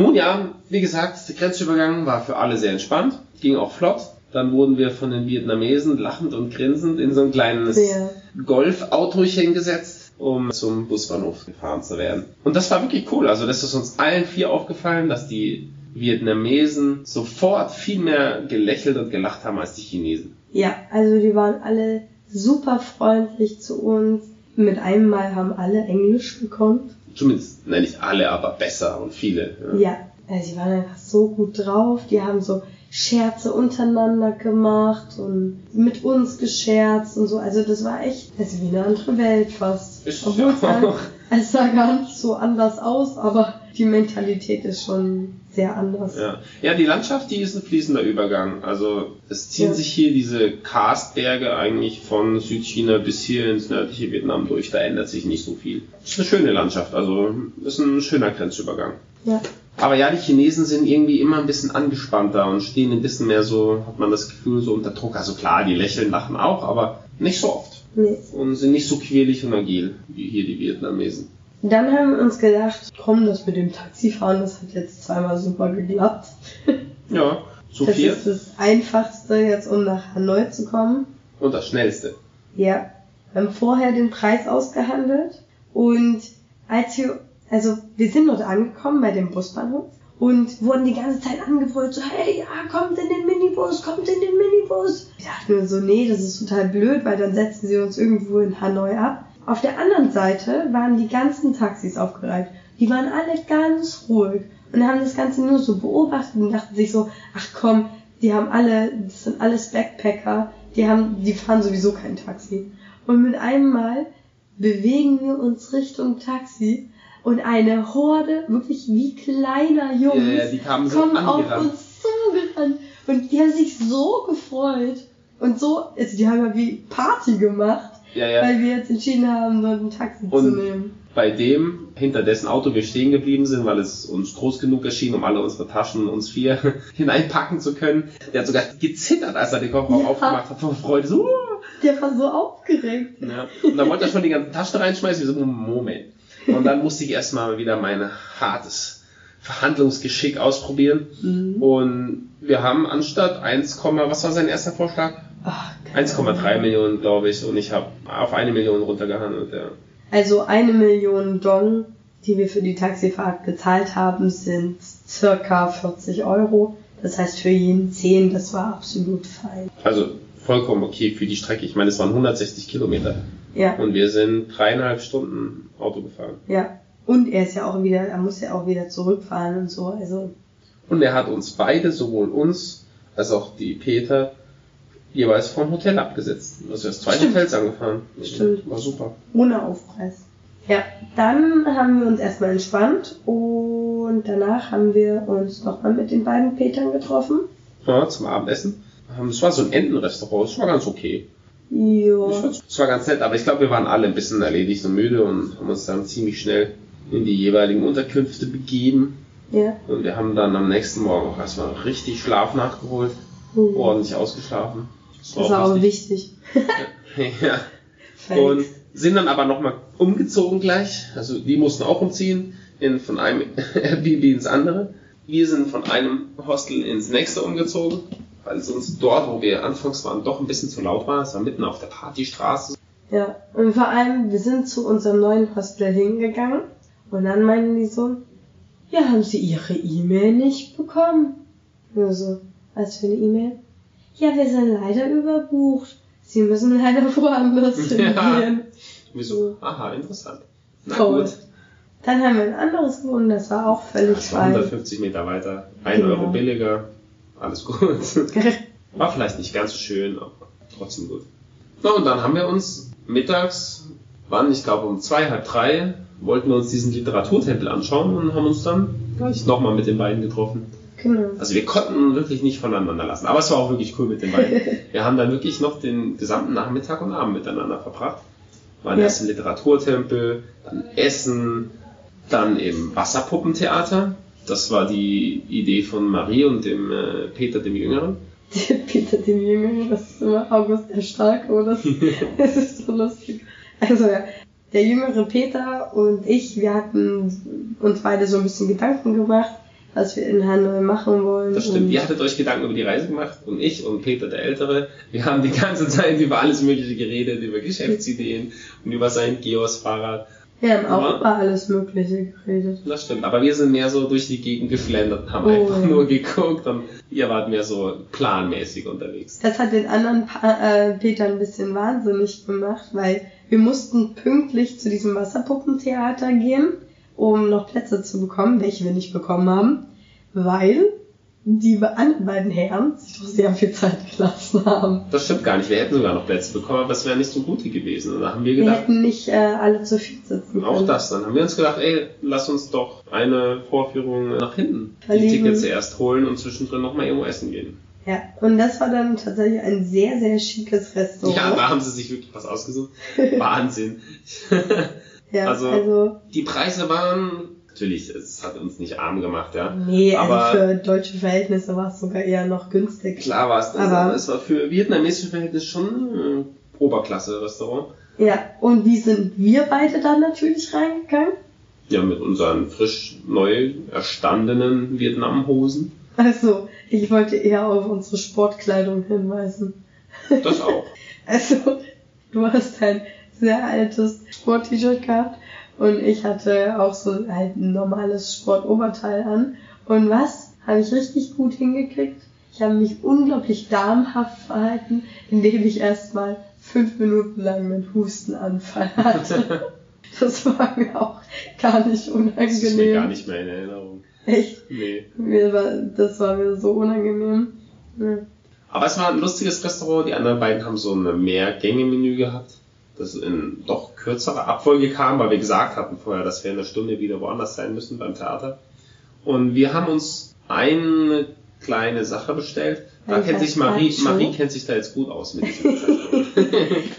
Speaker 1: Nun ja, wie gesagt, der Grenzübergang war für alle sehr entspannt, ging auch flott. Dann wurden wir von den Vietnamesen lachend und grinsend in so ein kleines
Speaker 4: sehr,
Speaker 1: Golfautochen gesetzt, um zum Busbahnhof gefahren zu werden. Und das war wirklich cool. Also das ist uns allen vier aufgefallen, dass die Vietnamesen sofort viel mehr gelächelt und gelacht haben als die Chinesen.
Speaker 4: ja, also die waren alle super freundlich zu uns. Mit einem Mal haben alle Englisch gekonnt.
Speaker 1: Zumindest, nein, nicht alle, aber besser und viele. Ja.
Speaker 4: Ja, also die waren einfach so gut drauf. Die haben so Scherze untereinander gemacht und mit uns gescherzt und so. Also das war echt, ist wie eine andere Welt fast.
Speaker 1: Ist
Speaker 4: Obwohl es, gar- [laughs] es sah gar nicht so anders aus, aber die Mentalität ist schon sehr anders.
Speaker 1: Ja. ja, die Landschaft, die ist ein fließender Übergang. Also es ziehen
Speaker 4: Ja.
Speaker 1: sich hier diese Karstberge eigentlich von Südchina bis hier ins nördliche Vietnam durch. Da ändert sich nicht so viel. Ist eine schöne Landschaft, also ist ein schöner Grenzübergang.
Speaker 4: Ja.
Speaker 1: Aber ja, die Chinesen sind irgendwie immer ein bisschen angespannter und stehen ein bisschen mehr so, hat man das Gefühl, so unter Druck. Also klar, die lächeln, lachen auch, aber nicht so oft.
Speaker 4: Nee.
Speaker 1: Und sind nicht so quälig und agil wie hier die Vietnamesen.
Speaker 4: Dann haben wir uns gedacht, komm, das mit dem Taxifahren, das hat jetzt zweimal super geklappt. [laughs]
Speaker 1: Ja, zu
Speaker 4: Das
Speaker 1: viert
Speaker 4: ist das Einfachste, jetzt um nach Hanoi zu kommen.
Speaker 1: und das Schnellste.
Speaker 4: Ja, wir haben vorher den Preis ausgehandelt und als wir, also wir sind dort angekommen bei dem Busbahnhof und wurden die ganze Zeit angebrüllt, so hey, ja, kommt in den Minibus, kommt in den Minibus. Ich dachte mir so, nee, das ist total blöd, weil dann setzen sie uns irgendwo in Hanoi ab. Auf der anderen Seite waren die ganzen Taxis aufgereiht. Die waren alle ganz ruhig und haben das Ganze nur so beobachtet und dachten sich so, ach komm, die haben alle, das sind alles Backpacker, die haben, die fahren sowieso kein Taxi. Und mit einem Mal bewegen wir uns Richtung Taxi und eine Horde, wirklich wie kleiner Jungs,
Speaker 1: kamen so
Speaker 4: kommen auf
Speaker 1: angerannt.
Speaker 4: uns zugerannt. Und die haben sich so gefreut. Und so, also die haben ja wie Party gemacht,
Speaker 1: Ja, ja.
Speaker 4: weil wir jetzt entschieden haben, dort ein Taxi zu
Speaker 1: Und-
Speaker 4: nehmen.
Speaker 1: bei dem, hinter dessen Auto wir stehen geblieben sind, weil es uns groß genug erschien, um alle unsere Taschen, uns vier, [laughs] hineinpacken zu können. Der hat sogar gezittert, als er den Kofferraum
Speaker 4: Ja.
Speaker 1: aufgemacht hat vor Freude. So!
Speaker 4: Der war so aufgeregt.
Speaker 1: ja. Und dann wollte er schon die ganzen Taschen reinschmeißen. Ich so, Moment. Und dann musste ich erstmal wieder mein hartes Verhandlungsgeschick ausprobieren.
Speaker 4: Mhm.
Speaker 1: Und wir haben anstatt 1, was war sein erster Vorschlag?
Speaker 4: Ach, keine
Speaker 1: 1,3
Speaker 4: Ahnung.
Speaker 1: Millionen, glaube ich. Und ich habe auf eine Million runtergehandelt. Ja.
Speaker 4: Also eine Million Dong, die wir für die Taxifahrt gezahlt haben, sind circa 40 Euro. Das heißt für jeden 10, das war absolut fein.
Speaker 1: Also vollkommen okay für die Strecke. Ich meine, es waren 160 Kilometer.
Speaker 4: Ja,
Speaker 1: Und wir sind dreieinhalb Stunden Auto gefahren.
Speaker 4: ja. Und er ist ja auch wieder, er muss ja auch wieder zurückfahren und so. Also
Speaker 1: Und er hat uns beide, sowohl uns als auch die Peter, jeweils vom Hotel abgesetzt. Also er ist zwei
Speaker 4: Stimmt.
Speaker 1: Hotels angefahren.
Speaker 4: Stimmt.
Speaker 1: War super.
Speaker 4: ohne Aufpreis. Ja, dann haben wir uns erstmal entspannt und danach haben wir uns nochmal mit den beiden Petern getroffen.
Speaker 1: Ja, zum Abendessen. Ähm, Es war so ein Entenrestaurant. Es war ganz okay.
Speaker 4: Jo.
Speaker 1: Es war ganz nett, aber ich glaube, wir waren alle ein bisschen erledigt und müde und haben uns dann ziemlich schnell in die jeweiligen Unterkünfte begeben.
Speaker 4: Ja.
Speaker 1: Und wir haben dann am nächsten Morgen auch erstmal richtig Schlaf nachgeholt.
Speaker 4: Mhm.
Speaker 1: Ordentlich ausgeschlafen. Das
Speaker 4: Das war auch
Speaker 1: wichtig.
Speaker 4: wichtig. [laughs]
Speaker 1: ja. Und sind dann aber nochmal umgezogen gleich. Also die mussten auch umziehen, in, von einem [laughs] Airbnb ins andere. Wir sind von einem Hostel ins nächste umgezogen, weil es uns dort, wo wir anfangs waren, doch ein bisschen zu laut war. Es war mitten auf der Partystraße.
Speaker 4: Ja, und vor allem, wir sind zu unserem neuen Hostel hingegangen und dann meinten die so, ja, haben Sie Ihre E-Mail nicht bekommen? Nur so, was für eine E-Mail? Ja, wir sind leider überbucht. Sie müssen leider [laughs] woanders
Speaker 1: Ja.
Speaker 4: hingehen.
Speaker 1: Wieso? Aha, interessant. Na
Speaker 4: Toll.
Speaker 1: gut.
Speaker 4: Dann haben wir ein anderes gefunden, das war auch völlig
Speaker 1: Das war
Speaker 4: frei.
Speaker 1: 150 Meter weiter, 1
Speaker 4: Genau.
Speaker 1: Euro billiger, alles gut. [laughs] War vielleicht nicht ganz so schön, aber trotzdem gut. Na, und dann haben wir uns mittags, wann, ich glaube um zwei, halb drei, wollten wir uns diesen Literaturtempel anschauen und haben uns dann gleich nochmal mit den beiden getroffen.
Speaker 4: Genau.
Speaker 1: Also wir konnten wirklich nicht voneinander lassen. Aber es war auch wirklich cool mit den beiden. [laughs] wir haben dann wirklich noch den gesamten Nachmittag und Abend miteinander verbracht. Waren
Speaker 4: Ja.
Speaker 1: erst im Literaturtempel, dann Essen, dann im Wasserpuppentheater. Das war die Idee von Marie und dem äh, Peter, dem Jüngeren. [laughs]
Speaker 4: Peter dem Jüngeren, das ist immer August der Starke, oder? [laughs] Das ist so lustig. Also ja, der jüngere Peter und ich, wir hatten uns beide so ein bisschen Gedanken gemacht, was wir in Hanoi machen wollen.
Speaker 1: Das stimmt. Ihr hattet euch Gedanken über die Reise gemacht und ich und Peter der Ältere, wir haben die ganze Zeit über alles Mögliche geredet, über Geschäftsideen und über sein Geos-Fahrrad.
Speaker 4: wir haben auch über alles Mögliche geredet.
Speaker 1: Das stimmt, aber wir sind mehr so durch die Gegend geflendert, haben
Speaker 4: Oh,
Speaker 1: einfach nur geguckt und ihr wart mehr so planmäßig unterwegs.
Speaker 4: Das hat den anderen pa äh, Peter ein bisschen wahnsinnig gemacht, weil wir mussten pünktlich zu diesem Wasserpuppentheater gehen, um noch Plätze zu bekommen, welche wir nicht bekommen haben, weil die anderen beiden Herren sich doch sehr viel Zeit gelassen haben.
Speaker 1: Das stimmt gar nicht, wir hätten sogar noch Plätze bekommen, aber es wäre nicht so gute gewesen. Und da haben wir
Speaker 4: Wir
Speaker 1: gedacht,
Speaker 4: hätten nicht äh, alle zu viel sitzen können.
Speaker 1: auch das. Dann haben wir uns gedacht, ey, lass uns doch eine Vorführung nach hinten die
Speaker 4: Verlegen.
Speaker 1: Tickets erst holen und zwischendrin nochmal irgendwo essen gehen.
Speaker 4: Ja, und das war dann tatsächlich ein sehr, sehr schickes Restaurant.
Speaker 1: Ja, da haben sie sich wirklich was ausgesucht. Wahnsinn. [laughs]
Speaker 4: Ja,
Speaker 1: also-
Speaker 4: also
Speaker 1: Die Preise waren, natürlich, es hat uns nicht arm gemacht, ja.
Speaker 4: nee,
Speaker 1: aber-
Speaker 4: also für deutsche Verhältnisse war es sogar eher noch günstig.
Speaker 1: Klar war es das,
Speaker 4: Aber-
Speaker 1: es war für vietnamesische Verhältnisse schon ein Oberklasse-Restaurant.
Speaker 4: Ja, und wie sind wir beide dann natürlich reingegangen?
Speaker 1: Ja, mit unseren frisch neu erstandenen Vietnam-Hosen.
Speaker 4: Also, ich wollte eher auf unsere Sportkleidung hinweisen.
Speaker 1: Das auch. [laughs]
Speaker 4: Also, du hast ein sehr altes Sport-T-Shirt gehabt und ich hatte auch so halt ein normales Sportoberteil an. Und was? Habe ich richtig gut hingekriegt. Ich habe mich unglaublich darmhaft verhalten, indem ich erstmal fünf Minuten lang einen Hustenanfall hatte. [laughs] Das war mir auch gar nicht
Speaker 1: Das ist mir
Speaker 4: unangenehm.
Speaker 1: gar nicht mehr in Erinnerung.
Speaker 4: Echt.
Speaker 1: Nee.
Speaker 4: Mir war, das war mir so unangenehm. Ja.
Speaker 1: Aber es war ein lustiges Restaurant. Die anderen beiden haben so ein Mehrgänge-Menü gehabt, das in doch kürzerer Abfolge kam, weil wir gesagt hatten vorher, dass wir in einer Stunde wieder woanders sein müssen beim Theater. Und wir haben uns eine kleine Sache bestellt. Da
Speaker 4: Ein
Speaker 1: kennt sich Marie. Marie kennt sich da jetzt gut aus mit. [laughs]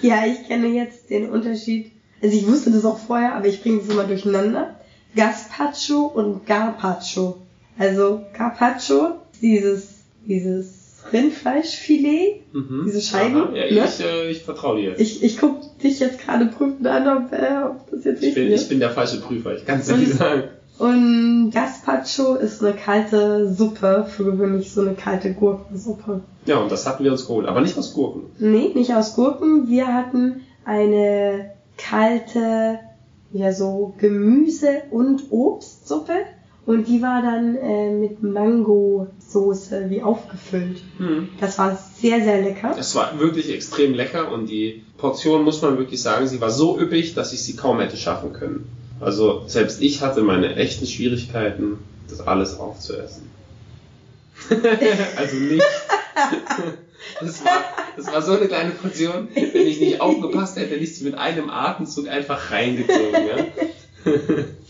Speaker 4: Ja, ich kenne jetzt den Unterschied. Also ich wusste das auch vorher, aber ich bringe das immer durcheinander. Gazpacho und Garpacho. Also Carpaccio, dieses, dieses Rindfleischfilet,
Speaker 1: Mhm.
Speaker 4: Diese Scheiben,
Speaker 1: Aha, ja,
Speaker 4: ne?
Speaker 1: ich, äh, ich vertraue dir.
Speaker 4: Ich, ich guck dich jetzt gerade prüfend an, ob, äh, ob das jetzt
Speaker 1: Ich
Speaker 4: richtig
Speaker 1: bin,
Speaker 4: ist.
Speaker 1: ich bin der falsche Prüfer, ich kann es nicht sagen.
Speaker 4: Und Gazpacho ist eine kalte Suppe, für gewöhnlich so eine kalte Gurkensuppe.
Speaker 1: Ja, und das hatten wir uns geholt, aber nicht aus Gurken.
Speaker 4: Nee, nicht aus Gurken. Wir hatten eine kalte, ja so Gemüse- und Obstsuppe. Und die war dann äh, mit Mango-Soße wie aufgefüllt.
Speaker 1: Hm.
Speaker 4: Das war sehr, sehr lecker.
Speaker 1: Es war wirklich extrem lecker und die Portion, muss man wirklich sagen, sie war so üppig, dass ich sie kaum hätte schaffen können. Also selbst ich hatte meine echten Schwierigkeiten, das alles aufzuessen. [laughs] also nicht. [laughs] Das war, das war so eine kleine Portion, wenn ich nicht aufgepasst hätte, hätte ich sie mit einem Atemzug einfach reingezogen. Ja? [laughs]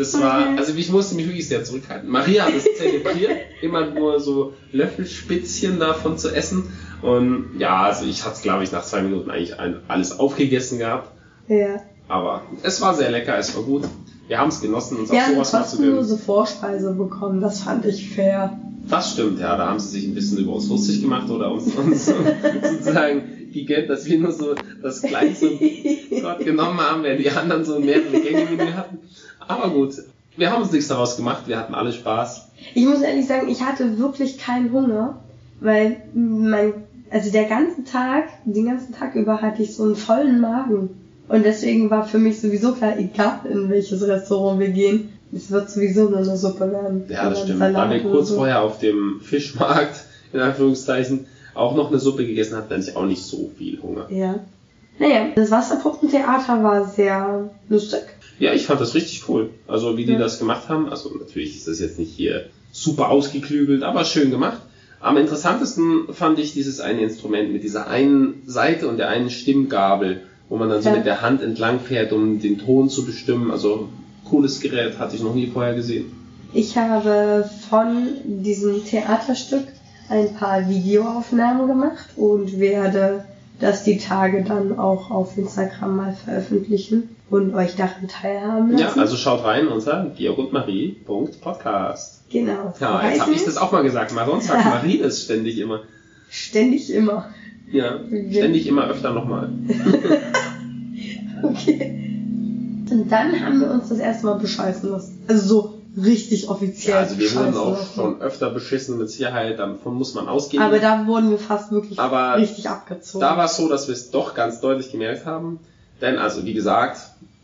Speaker 1: Das war, also ich musste mich wirklich sehr zurückhalten. Maria hat es zelebriert, [laughs] immer nur so Löffelspitzchen davon zu essen. Und ja, also ich hatte es, glaube ich, nach zwei Minuten eigentlich alles aufgegessen gehabt.
Speaker 4: Ja.
Speaker 1: Aber es war sehr lecker, es war gut. Wir haben es genossen, uns
Speaker 4: Wir haben
Speaker 1: sowas mal zu gönnen.
Speaker 4: Vorspeise bekommen. Das fand ich fair.
Speaker 1: Das stimmt, ja, da haben sie sich ein bisschen über uns lustig gemacht oder uns, uns [laughs] sozusagen gegönnt, dass wir nur so das Kleinste dort [laughs] genommen haben, während die anderen so mehrere Gänge Menü hatten. Aber gut, wir haben uns nichts daraus gemacht, wir hatten alle Spaß.
Speaker 4: Ich muss ehrlich sagen, ich hatte wirklich keinen Hunger, weil mein, also der ganze Tag, den ganzen Tag über hatte ich so einen vollen Magen. Und deswegen war für mich sowieso klar, egal in welches Restaurant wir gehen, es wird sowieso nur eine Suppe werden.
Speaker 1: Ja, das stimmt.
Speaker 4: Salat
Speaker 1: Da wir kurz
Speaker 4: so.
Speaker 1: vorher auf dem Fischmarkt, in Anführungszeichen, auch noch eine Suppe gegessen hatten, hatte ich auch nicht so viel Hunger.
Speaker 4: Ja. Naja, das Wasserpuppentheater war sehr lustig.
Speaker 1: Ja, ich fand das richtig cool. Also wie die
Speaker 4: Ja.
Speaker 1: das gemacht haben. Also natürlich ist das jetzt nicht hier super ausgeklügelt, aber schön gemacht. Am interessantesten fand ich dieses eine Instrument mit dieser einen Seite und der einen Stimmgabel, wo man dann so
Speaker 4: Ja.
Speaker 1: mit der Hand entlang fährt, um den Ton zu bestimmen. Also cooles Gerät, hatte ich noch nie vorher gesehen.
Speaker 4: Ich habe von diesem Theaterstück ein paar Videoaufnahmen gemacht und werde das die Tage dann auch auf Instagram mal veröffentlichen und euch daran teilhaben lassen.
Speaker 1: Ja, also schaut rein unter georgundmarie.podcast.
Speaker 4: genau.
Speaker 1: Ja, jetzt habe ich das auch mal gesagt. Mal sonst sagt Marie das [laughs] ständig immer.
Speaker 4: Ständig immer.
Speaker 1: Ja, ständig immer öfter nochmal. [laughs]
Speaker 4: Okay. Und dann haben wir uns das erste Mal bescheißen lassen. Also so richtig offiziell.
Speaker 1: Ja, also wir wurden auch
Speaker 4: lassen.
Speaker 1: schon öfter beschissen mit Sicherheit, davon muss man ausgehen.
Speaker 4: Aber da wurden wir fast wirklich
Speaker 1: Aber
Speaker 4: richtig abgezogen.
Speaker 1: Da war es so, dass wir es doch ganz deutlich gemerkt haben. Denn, also wie gesagt,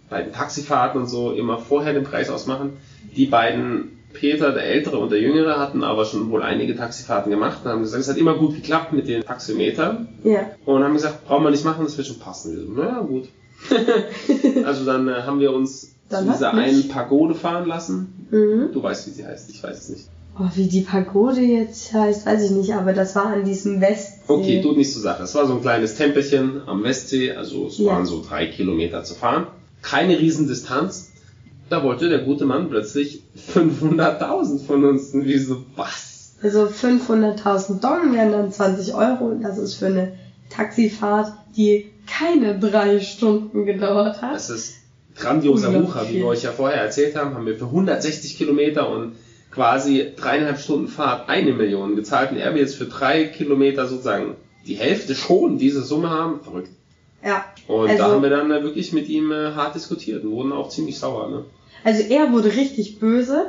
Speaker 1: bei den Taxifahrten und so immer vorher den Preis ausmachen. Die beiden, Peter, der Ältere und der Jüngere, hatten aber schon wohl einige Taxifahrten gemacht und haben gesagt, es hat immer gut geklappt mit den Taxometern.
Speaker 4: ja.
Speaker 1: Und haben gesagt, brauchen wir nicht machen, das wird schon passen. Wir so, naja, gut. [laughs] also dann äh, haben wir uns
Speaker 4: Dann
Speaker 1: zu dieser einen Pagode fahren lassen.
Speaker 4: Mhm.
Speaker 1: Du weißt, wie sie heißt, ich weiß es nicht.
Speaker 4: Oh, wie die Pagode jetzt heißt, weiß ich nicht, aber das war an diesem Westsee.
Speaker 1: Okay, tut nicht zur Sache. Es war so ein kleines Tempelchen am Westsee, also es waren so drei Kilometer zu fahren. Keine Riesendistanz. Da wollte der gute Mann plötzlich 500.000 von uns. Und wir so, was?
Speaker 4: Also 500.000 Dong wären dann 20 Euro und das ist für eine Taxifahrt, die keine drei Stunden gedauert hat.
Speaker 1: Das ist grandioser Wucher, wie wir euch ja vorher erzählt haben, haben wir für 160 Kilometer und quasi dreieinhalb Stunden Fahrt eine Million gezahlt. Und er will jetzt für drei Kilometer sozusagen die Hälfte schon diese Summe haben. Verrückt.
Speaker 4: Ja.
Speaker 1: Und
Speaker 4: Also-
Speaker 1: da haben wir dann äh, wirklich mit ihm äh, hart diskutiert und wurden auch ziemlich sauer. Ne?
Speaker 4: Also er wurde richtig böse.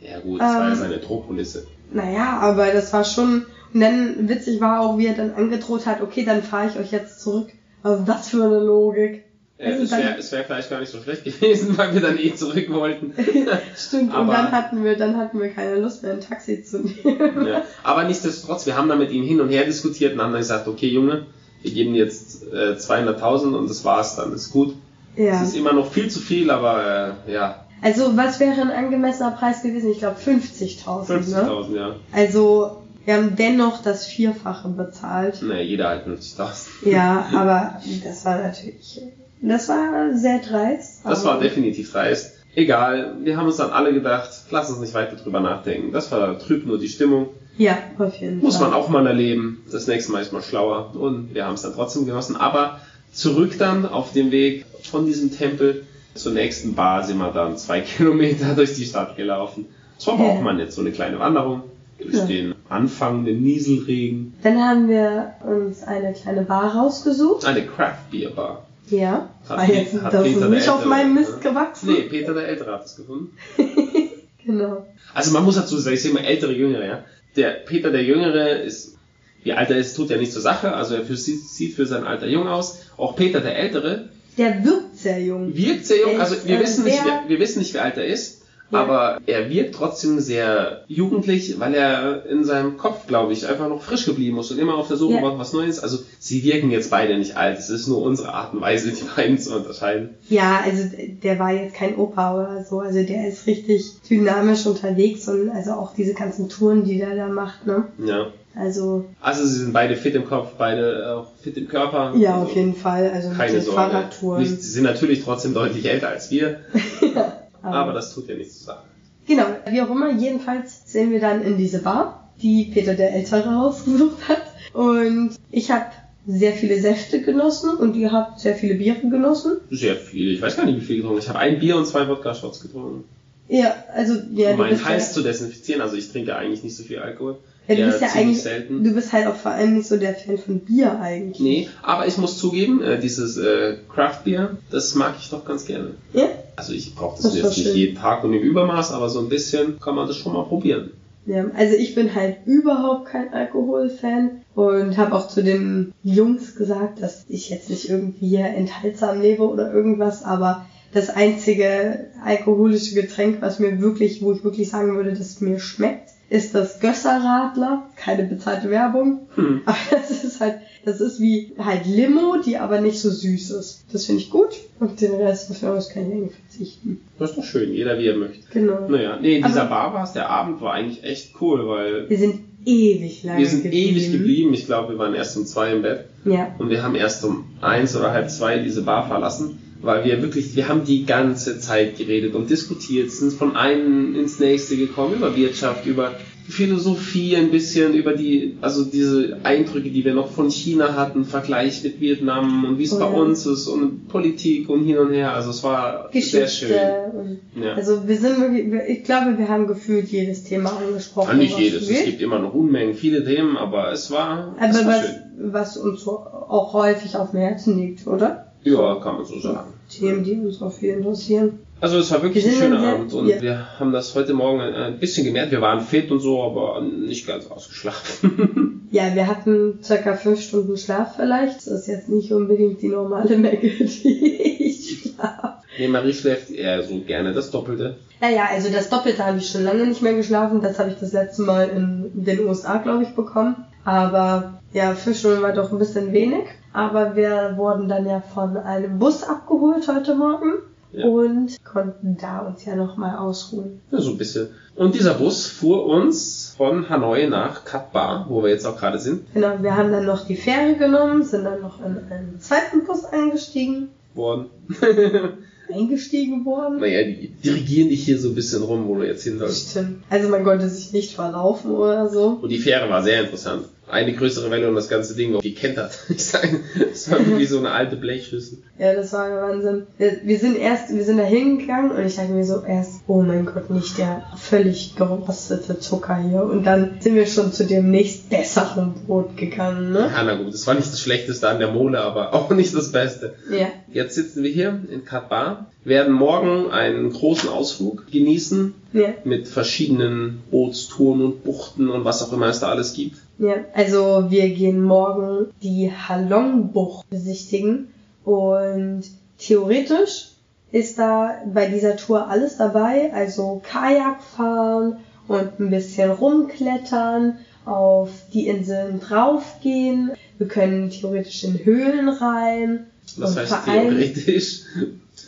Speaker 1: Ja gut, das war ja
Speaker 4: Ähm,
Speaker 1: seine Drohkulisse.
Speaker 4: Naja, aber das war schon. Und dann witzig war auch, wie er dann angedroht hat, okay, dann fahre ich euch jetzt zurück. Also das für eine Logik.
Speaker 1: Ja,
Speaker 4: Also
Speaker 1: es wäre wär vielleicht gar nicht so schlecht [laughs] gewesen, weil wir dann eh zurück wollten. [laughs]
Speaker 4: Stimmt, und
Speaker 1: Aber-
Speaker 4: dann hatten wir, dann hatten wir keine Lust mehr, ein Taxi zu nehmen.
Speaker 1: ja. Aber nichtsdestotrotz, wir haben dann mit ihm hin und her diskutiert und haben dann gesagt, okay Junge, wir geben jetzt äh, 200.000 und das war's dann, ist gut.
Speaker 4: Ja.
Speaker 1: Es ist immer noch viel zu viel, aber äh, ja,
Speaker 4: Also was wäre ein angemessener Preis gewesen? Ich glaube 50.000. Ne?
Speaker 1: 50.000, ja.
Speaker 4: Also wir haben dennoch das Vierfache bezahlt.
Speaker 1: Naja, jeder halt 50.000.
Speaker 4: Ja, [laughs] aber das war natürlich, das war sehr dreist.
Speaker 1: Das war definitiv dreist. Egal, wir haben uns dann alle gedacht, lass uns nicht weiter drüber nachdenken. Das vertrübt nur die Stimmung.
Speaker 4: Ja, auf jeden
Speaker 1: Muss
Speaker 4: Fall.
Speaker 1: man auch mal erleben. Das nächste Mal ist man schlauer. Und wir haben es dann trotzdem genossen. Aber zurück dann auf dem Weg von diesem Tempel zur nächsten Bar sind wir dann zwei [laughs] Kilometer durch die Stadt gelaufen. Das war aber
Speaker 4: Ja.
Speaker 1: auch mal nett, so eine kleine Wanderung durch
Speaker 4: Ja.
Speaker 1: den anfangenden Nieselregen.
Speaker 4: Dann haben wir uns eine kleine Bar rausgesucht.
Speaker 1: Eine Craft Beer Bar.
Speaker 4: Ja,
Speaker 1: Hat
Speaker 4: jetzt,
Speaker 1: hat
Speaker 4: das
Speaker 1: Peter
Speaker 4: ist nicht auf meinem Mist gewachsen.
Speaker 1: Nee, Peter der Ältere hat es gefunden. [laughs]
Speaker 4: Genau.
Speaker 1: Also man muss dazu sagen, ich sehe mal ältere, jüngere, ja. Der Peter der Jüngere ist, wie alt er ist, tut ja nicht zur Sache, also er für, sieht, für sein Alter jung aus. Auch Peter der Ältere
Speaker 4: Der wirkt sehr jung.
Speaker 1: wirkt sehr jung, also wir
Speaker 4: äh,
Speaker 1: wissen nicht, wer, wir wissen nicht, wie alt er ist,
Speaker 4: Ja.
Speaker 1: aber er wirkt trotzdem sehr jugendlich, weil er in seinem Kopf, glaube ich, einfach noch frisch geblieben ist und immer auf der Suche
Speaker 4: Ja.
Speaker 1: nach was Neues. Also sie wirken jetzt beide nicht alt, es ist nur unsere Art und Weise, die beiden zu unterscheiden.
Speaker 4: Ja, also der war jetzt kein Opa oder so. Also der ist richtig dynamisch unterwegs und also auch diese ganzen Touren, die der da macht, ne?
Speaker 1: Ja.
Speaker 4: Also
Speaker 1: Also sie sind beide fit im Kopf, beide auch fit im Körper.
Speaker 4: ja,
Speaker 1: also,
Speaker 4: auf jeden Fall. Also
Speaker 1: keine Sorge.
Speaker 4: Fahrradtouren.
Speaker 1: Nicht, sie sind natürlich trotzdem deutlich älter als wir, [laughs]
Speaker 4: aber,
Speaker 1: aber das tut ja nichts zur Sache.
Speaker 4: Genau, wie auch immer, jedenfalls sind wir dann in diese Bar, die Peter der Ältere ausgesucht hat. Und ich habe sehr viele Säfte genossen und ihr habt sehr viele Biere genossen.
Speaker 1: Sehr viel. Ich weiß gar nicht, wie viel getrunken. Ich habe ein Bier und zwei Wodka-Shots getrunken.
Speaker 4: Ja, also ja,
Speaker 1: um meinen Hals
Speaker 4: ja,
Speaker 1: zu desinfizieren. Also ich trinke eigentlich nicht so viel Alkohol.
Speaker 4: Ja, du bist ja eigentlich,
Speaker 1: selten.
Speaker 4: du bist halt auch vor allem nicht so der Fan von Bier eigentlich.
Speaker 1: Nee, aber ich muss zugeben, äh, dieses äh, Craft Beer, das mag ich doch ganz gerne.
Speaker 4: Ja?
Speaker 1: Also ich brauche das,
Speaker 4: Das
Speaker 1: jetzt nicht
Speaker 4: schön.
Speaker 1: jeden Tag und im Übermaß, aber so ein bisschen kann man das schon mal probieren.
Speaker 4: Ja, also ich bin halt überhaupt kein Alkoholfan und habe auch zu den Jungs gesagt, dass ich jetzt nicht irgendwie enthaltsam lebe oder irgendwas, aber das einzige alkoholische Getränk, was mir wirklich, wo ich wirklich sagen würde, dass es mir schmeckt, ist das Gösserradler. Keine bezahlte Werbung.
Speaker 1: Hm. [laughs]
Speaker 4: Aber das ist halt, das ist wie halt Limo, die aber nicht so süß ist. Das finde ich gut. Und den Rest auf das kann ich eigentlich verzichten.
Speaker 1: Das ist doch schön, jeder wie er möchte.
Speaker 4: Genau.
Speaker 1: Naja, nee, in dieser
Speaker 4: Aber-
Speaker 1: Bar war es, der Abend war eigentlich echt cool, weil
Speaker 4: Wir sind ewig lange
Speaker 1: wir sind
Speaker 4: geblieben.
Speaker 1: ewig geblieben. Ich glaube, wir waren erst um zwei im Bett.
Speaker 4: Ja.
Speaker 1: Und wir haben erst um eins oder halb zwei diese Bar verlassen. Weil wir wirklich, wir haben die ganze Zeit geredet und diskutiert, sind von einem ins nächste gekommen, über Wirtschaft, über Philosophie ein bisschen, über die, also diese Eindrücke, die wir noch von China hatten, Vergleich mit Vietnam und wie es
Speaker 4: Oh
Speaker 1: bei
Speaker 4: ja.
Speaker 1: uns ist und Politik und hin und her, also es war sehr
Speaker 4: Geschichte.
Speaker 1: schön.
Speaker 4: Und
Speaker 1: Ja.
Speaker 4: Also wir sind wirklich, wir- ich glaube, wir haben gefühlt jedes Thema angesprochen.
Speaker 1: Ah, nicht jedes, es gibt immer noch Unmengen, viele Themen, aber es war, es
Speaker 4: Aber
Speaker 1: war
Speaker 4: was,
Speaker 1: schön.
Speaker 4: was uns auch häufig auf dem Herzen liegt, oder?
Speaker 1: Ja, kann man so sagen.
Speaker 4: Themen, die uns auch viel interessieren.
Speaker 1: Also es war wirklich
Speaker 4: Wir
Speaker 1: ein schöner Abend und
Speaker 4: ja.
Speaker 1: wir haben das heute Morgen ein, ein bisschen gemerkt. Wir waren fit und so, aber nicht ganz ausgeschlafen. [laughs]
Speaker 4: Ja, wir hatten circa fünf Stunden Schlaf vielleicht. Das ist jetzt nicht unbedingt die normale Menge, [laughs] die ich schlafe.
Speaker 1: nee, Marie schläft eher so gerne das Doppelte.
Speaker 4: Naja, also das Doppelte habe ich schon lange nicht mehr geschlafen. Das habe ich das letzte Mal in den USA, glaube ich, bekommen. Aber ja, fünf Stunden war doch ein bisschen wenig. Aber wir wurden dann ja von einem Bus abgeholt heute Morgen
Speaker 1: Ja.
Speaker 4: und konnten da uns ja nochmal ausruhen.
Speaker 1: Ja, so ein bisschen. Und dieser Bus fuhr uns von Hanoi nach Kat Bar, wo wir jetzt auch gerade sind,
Speaker 4: Genau, wir haben dann noch die Fähre genommen, sind dann noch in einen zweiten Bus eingestiegen.
Speaker 1: worden. [laughs]
Speaker 4: Eingestiegen worden.
Speaker 1: naja, die dirigieren dich hier so ein bisschen rum, wo du jetzt hin sollst.
Speaker 4: Stimmt. Also man konnte sich nicht verlaufen oder so.
Speaker 1: Und die Fähre war sehr interessant. Eine größere Welle und das ganze Ding gekentert. [laughs] Ich sage, es war wie so eine alte Blechschüssel.
Speaker 4: Ja, das war der Wahnsinn. Wir, wir sind erst, wir sind da hingegangen und ich dachte mir so erst, oh mein Gott, nicht der völlig gerostete Zucker hier. Und dann sind wir schon zu dem nächst besseren Brot gegangen, ne?
Speaker 1: Ja, na gut, das war nicht das Schlechteste an der Mole, aber [laughs] auch nicht das Beste.
Speaker 4: Ja.
Speaker 1: Jetzt sitzen wir hier in Kat Bar, werden morgen einen großen Ausflug genießen
Speaker 4: Ja.
Speaker 1: mit verschiedenen Bootstouren und Buchten und was auch immer es da alles gibt.
Speaker 4: Ja, also wir gehen morgen die Halongbucht besichtigen und theoretisch ist da bei dieser Tour alles dabei, also Kajak fahren und ein bisschen rumklettern, auf die Inseln draufgehen. Wir können theoretisch in Höhlen rein. Und
Speaker 1: heißt theoretisch.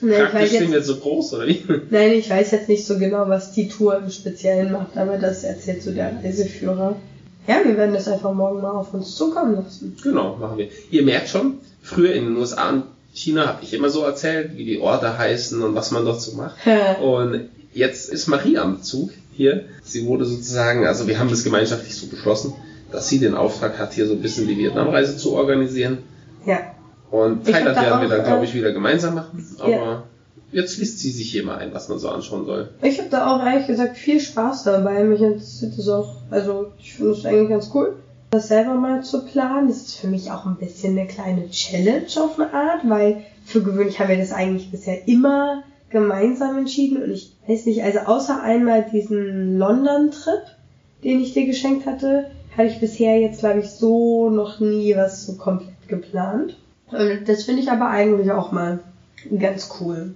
Speaker 4: Ne, weiß
Speaker 1: Praktisch sind
Speaker 4: jetzt,
Speaker 1: so groß, oder wie?
Speaker 4: nein, ich weiß jetzt nicht so genau, was die Tour im Speziellen macht, aber das erzählt so der Reiseführer. Ja, wir werden das einfach morgen mal auf uns zukommen lassen.
Speaker 1: Genau, machen wir. Ihr merkt schon, früher in den USA und China habe ich immer so erzählt, wie die Orte heißen und was man dort so macht. Und jetzt ist Marie am Zug hier. Sie wurde sozusagen, also wir haben das gemeinschaftlich so beschlossen, dass sie den Auftrag hat, hier so ein bisschen die Vietnamreise zu organisieren.
Speaker 4: ja.
Speaker 1: Und Thailand werden wir dann, glaube
Speaker 4: äh,
Speaker 1: ich, wieder gemeinsam machen. Aber
Speaker 4: Ja.
Speaker 1: jetzt liest sie sich hier mal ein, was man so anschauen soll.
Speaker 4: Ich habe da auch ehrlich gesagt viel Spaß dabei. Mich interessiert das auch, also ich finde es eigentlich ganz cool, das selber mal zu planen. Das ist für mich auch ein bisschen eine kleine Challenge auf eine Art, weil für gewöhnlich haben wir das eigentlich bisher immer gemeinsam entschieden und ich weiß nicht, also außer einmal diesen London-Trip, den ich dir geschenkt hatte, habe ich bisher jetzt, glaube ich, so noch nie was so komplett geplant. Und das finde ich aber eigentlich auch mal ganz cool.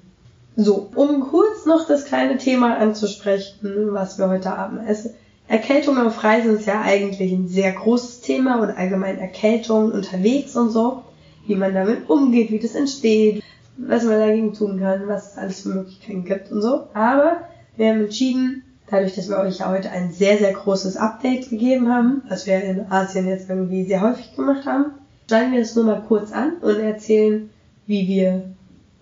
Speaker 4: So, um kurz noch das kleine Thema anzusprechen, was wir heute Abend essen. Erkältung auf Reisen ist ja eigentlich ein sehr großes Thema oder allgemein Erkältung unterwegs und so. Wie man damit umgeht, wie das entsteht, was man dagegen tun kann, was es alles für Möglichkeiten gibt und so. Aber wir haben entschieden, dadurch, dass wir euch ja heute ein sehr, sehr großes Update gegeben haben, was wir in Asien jetzt irgendwie sehr häufig gemacht haben, schneiden wir das nur mal kurz an und erzählen, wie wir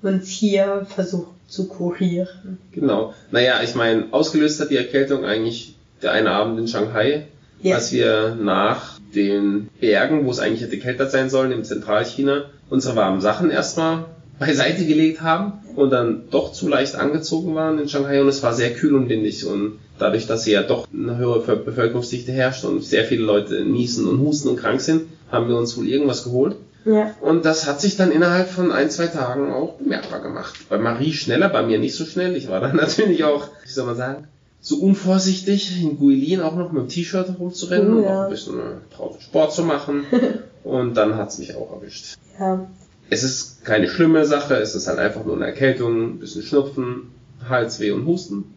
Speaker 4: uns hier versuchen zu kurieren.
Speaker 1: Genau. Naja, ich meine, ausgelöst hat die Erkältung eigentlich der eine Abend in Shanghai,
Speaker 4: Ja.
Speaker 1: als wir nach den Bergen, wo es eigentlich hätte kälter sein sollen, im Zentralchina, unsere warmen Sachen erstmal beiseite gelegt haben und dann doch zu leicht angezogen waren in Shanghai und es war sehr kühl und windig und dadurch, dass hier ja doch eine höhere Bevölkerungsdichte herrscht und sehr viele Leute niesen und husten und krank sind, haben wir uns wohl irgendwas geholt.
Speaker 4: Ja,
Speaker 1: Und das hat sich dann innerhalb von ein, zwei Tagen auch bemerkbar gemacht. Bei Marie schneller, bei mir nicht so schnell. Ich war dann [laughs] natürlich auch, wie soll man sagen, so unvorsichtig in Guilin auch noch mit dem T-Shirt herumzurennen
Speaker 4: Oh,
Speaker 1: und
Speaker 4: ja.
Speaker 1: auch ein bisschen äh, draußen Sport zu machen. [laughs] und dann hat's mich auch erwischt.
Speaker 4: ja.
Speaker 1: Es ist keine schlimme Sache, es ist halt einfach nur eine Erkältung, ein bisschen Schnupfen, Halsweh und Husten.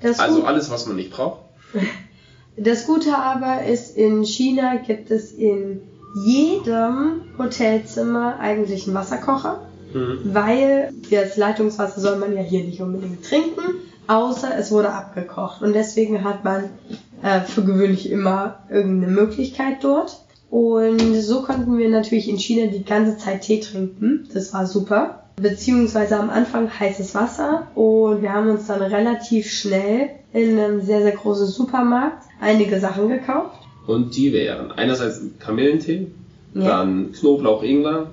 Speaker 4: Das,
Speaker 1: Also
Speaker 4: Gut,
Speaker 1: alles, was man nicht braucht. [laughs]
Speaker 4: das Gute aber ist, in China gibt es in jedem Hotelzimmer eigentlich einen Wasserkocher,
Speaker 1: Mhm.
Speaker 4: weil das Leitungswasser soll man ja hier nicht unbedingt trinken, außer es wurde abgekocht. Und deswegen hat man äh, für gewöhnlich immer irgendeine Möglichkeit dort. Und so konnten wir natürlich in China die ganze Zeit Tee trinken. Das war super. beziehungsweise am Anfang heißes Wasser und wir haben uns dann relativ schnell in einem sehr, sehr großen Supermarkt einige Sachen gekauft.
Speaker 1: Und die wären einerseits Kamillentee,
Speaker 4: Ja.
Speaker 1: dann Knoblauch, Ingwer.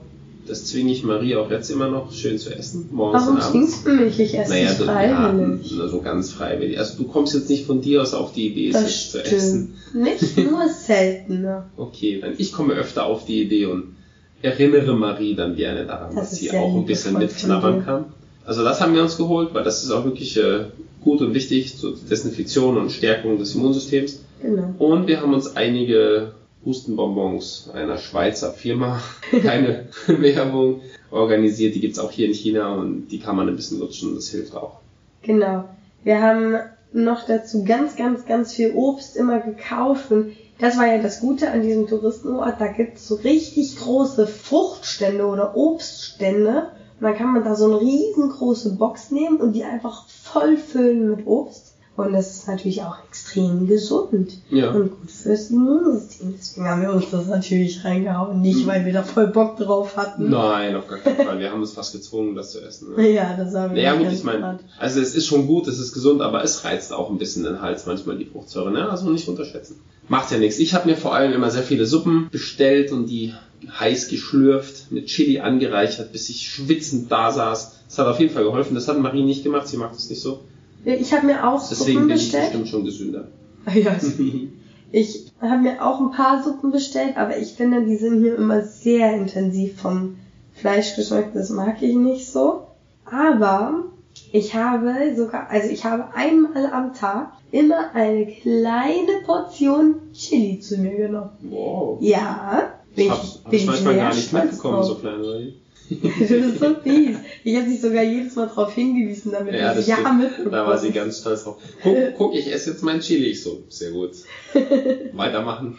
Speaker 1: Das zwinge ich Marie auch jetzt immer noch schön zu essen. Morgens
Speaker 4: Warum
Speaker 1: und abends.
Speaker 4: zwingst du mich? Ich esse
Speaker 1: Naja,
Speaker 4: nicht
Speaker 1: ja,
Speaker 4: freiwillig.
Speaker 1: na, so ganz freiwillig. Also du kommst jetzt nicht von dir aus auf die Idee, es
Speaker 4: das
Speaker 1: jetzt zu essen.
Speaker 4: Nicht [laughs] nur seltener.
Speaker 1: Okay, dann ich komme öfter auf die Idee und erinnere Marie dann gerne daran,
Speaker 4: Das
Speaker 1: dass sie auch ein bisschen mitknabbern kann. Also das haben wir uns geholt, weil das ist auch wirklich äh, gut und wichtig zur Desinfektion und Stärkung des Immunsystems.
Speaker 4: Genau.
Speaker 1: Und wir haben uns einige Hustenbonbons einer Schweizer Firma, [laughs] keine [laughs] Werbung, organisiert. Die gibt's auch hier in China und die kann man ein bisschen lutschen, das hilft auch.
Speaker 4: Genau. Wir haben noch dazu ganz, ganz, ganz viel Obst immer gekauft und das war ja das Gute an diesem Touristenort. Da gibt's so richtig große Fruchtstände oder Obststände. Und dann kann man da so eine riesengroße Box nehmen und die einfach voll füllen mit Obst. Und das ist natürlich auch extrem gesund
Speaker 1: Ja.
Speaker 4: und gut fürs Immunsystem. Deswegen haben wir uns das natürlich reingehauen. Nicht, weil wir da voll Bock drauf hatten.
Speaker 1: Nein, auf gar keinen Fall. Wir haben uns fast gezwungen, das zu essen. Ne?
Speaker 4: Ja, das haben wir
Speaker 1: Naja gut, ich meine, also es ist schon gut, es ist gesund, aber es reizt auch ein bisschen den Hals manchmal die Fruchtsäure, ne? Also nicht unterschätzen. Macht ja nichts. Ich habe mir vor allem immer sehr viele Suppen bestellt und die heiß geschlürft, mit Chili angereichert, bis ich schwitzend da saß. Das hat auf jeden Fall geholfen. Das hat Marie nicht gemacht, sie mag das nicht so.
Speaker 4: Ich habe mir auch
Speaker 1: Deswegen
Speaker 4: Suppen
Speaker 1: bin ich
Speaker 4: bestellt.
Speaker 1: bestimmt schon gesünder.
Speaker 4: Ja, [laughs] ich habe mir auch ein paar Suppen bestellt, aber ich finde, die sind hier immer sehr intensiv vom Fleisch geschmeckt. Das mag ich nicht so. Aber ich habe sogar, also ich habe einmal am Tag immer eine kleine Portion Chili zu mir genommen.
Speaker 1: Wow.
Speaker 4: Ja, bin
Speaker 1: Hab,
Speaker 4: ich,
Speaker 1: hab
Speaker 4: bin
Speaker 1: ich manchmal
Speaker 4: sehr
Speaker 1: gar nicht mitbekommen,
Speaker 4: drauf.
Speaker 1: so klein war ich.
Speaker 4: Du bist so fies. Ich habe dich sogar jedes Mal darauf hingewiesen, damit
Speaker 1: Ja, das
Speaker 4: ja
Speaker 1: stimmt.
Speaker 4: mitbekommst.
Speaker 1: Da war sie ganz stolz drauf. Guck, guck, ich esse jetzt mein Chili. Ich so, sehr gut. [laughs] Weitermachen.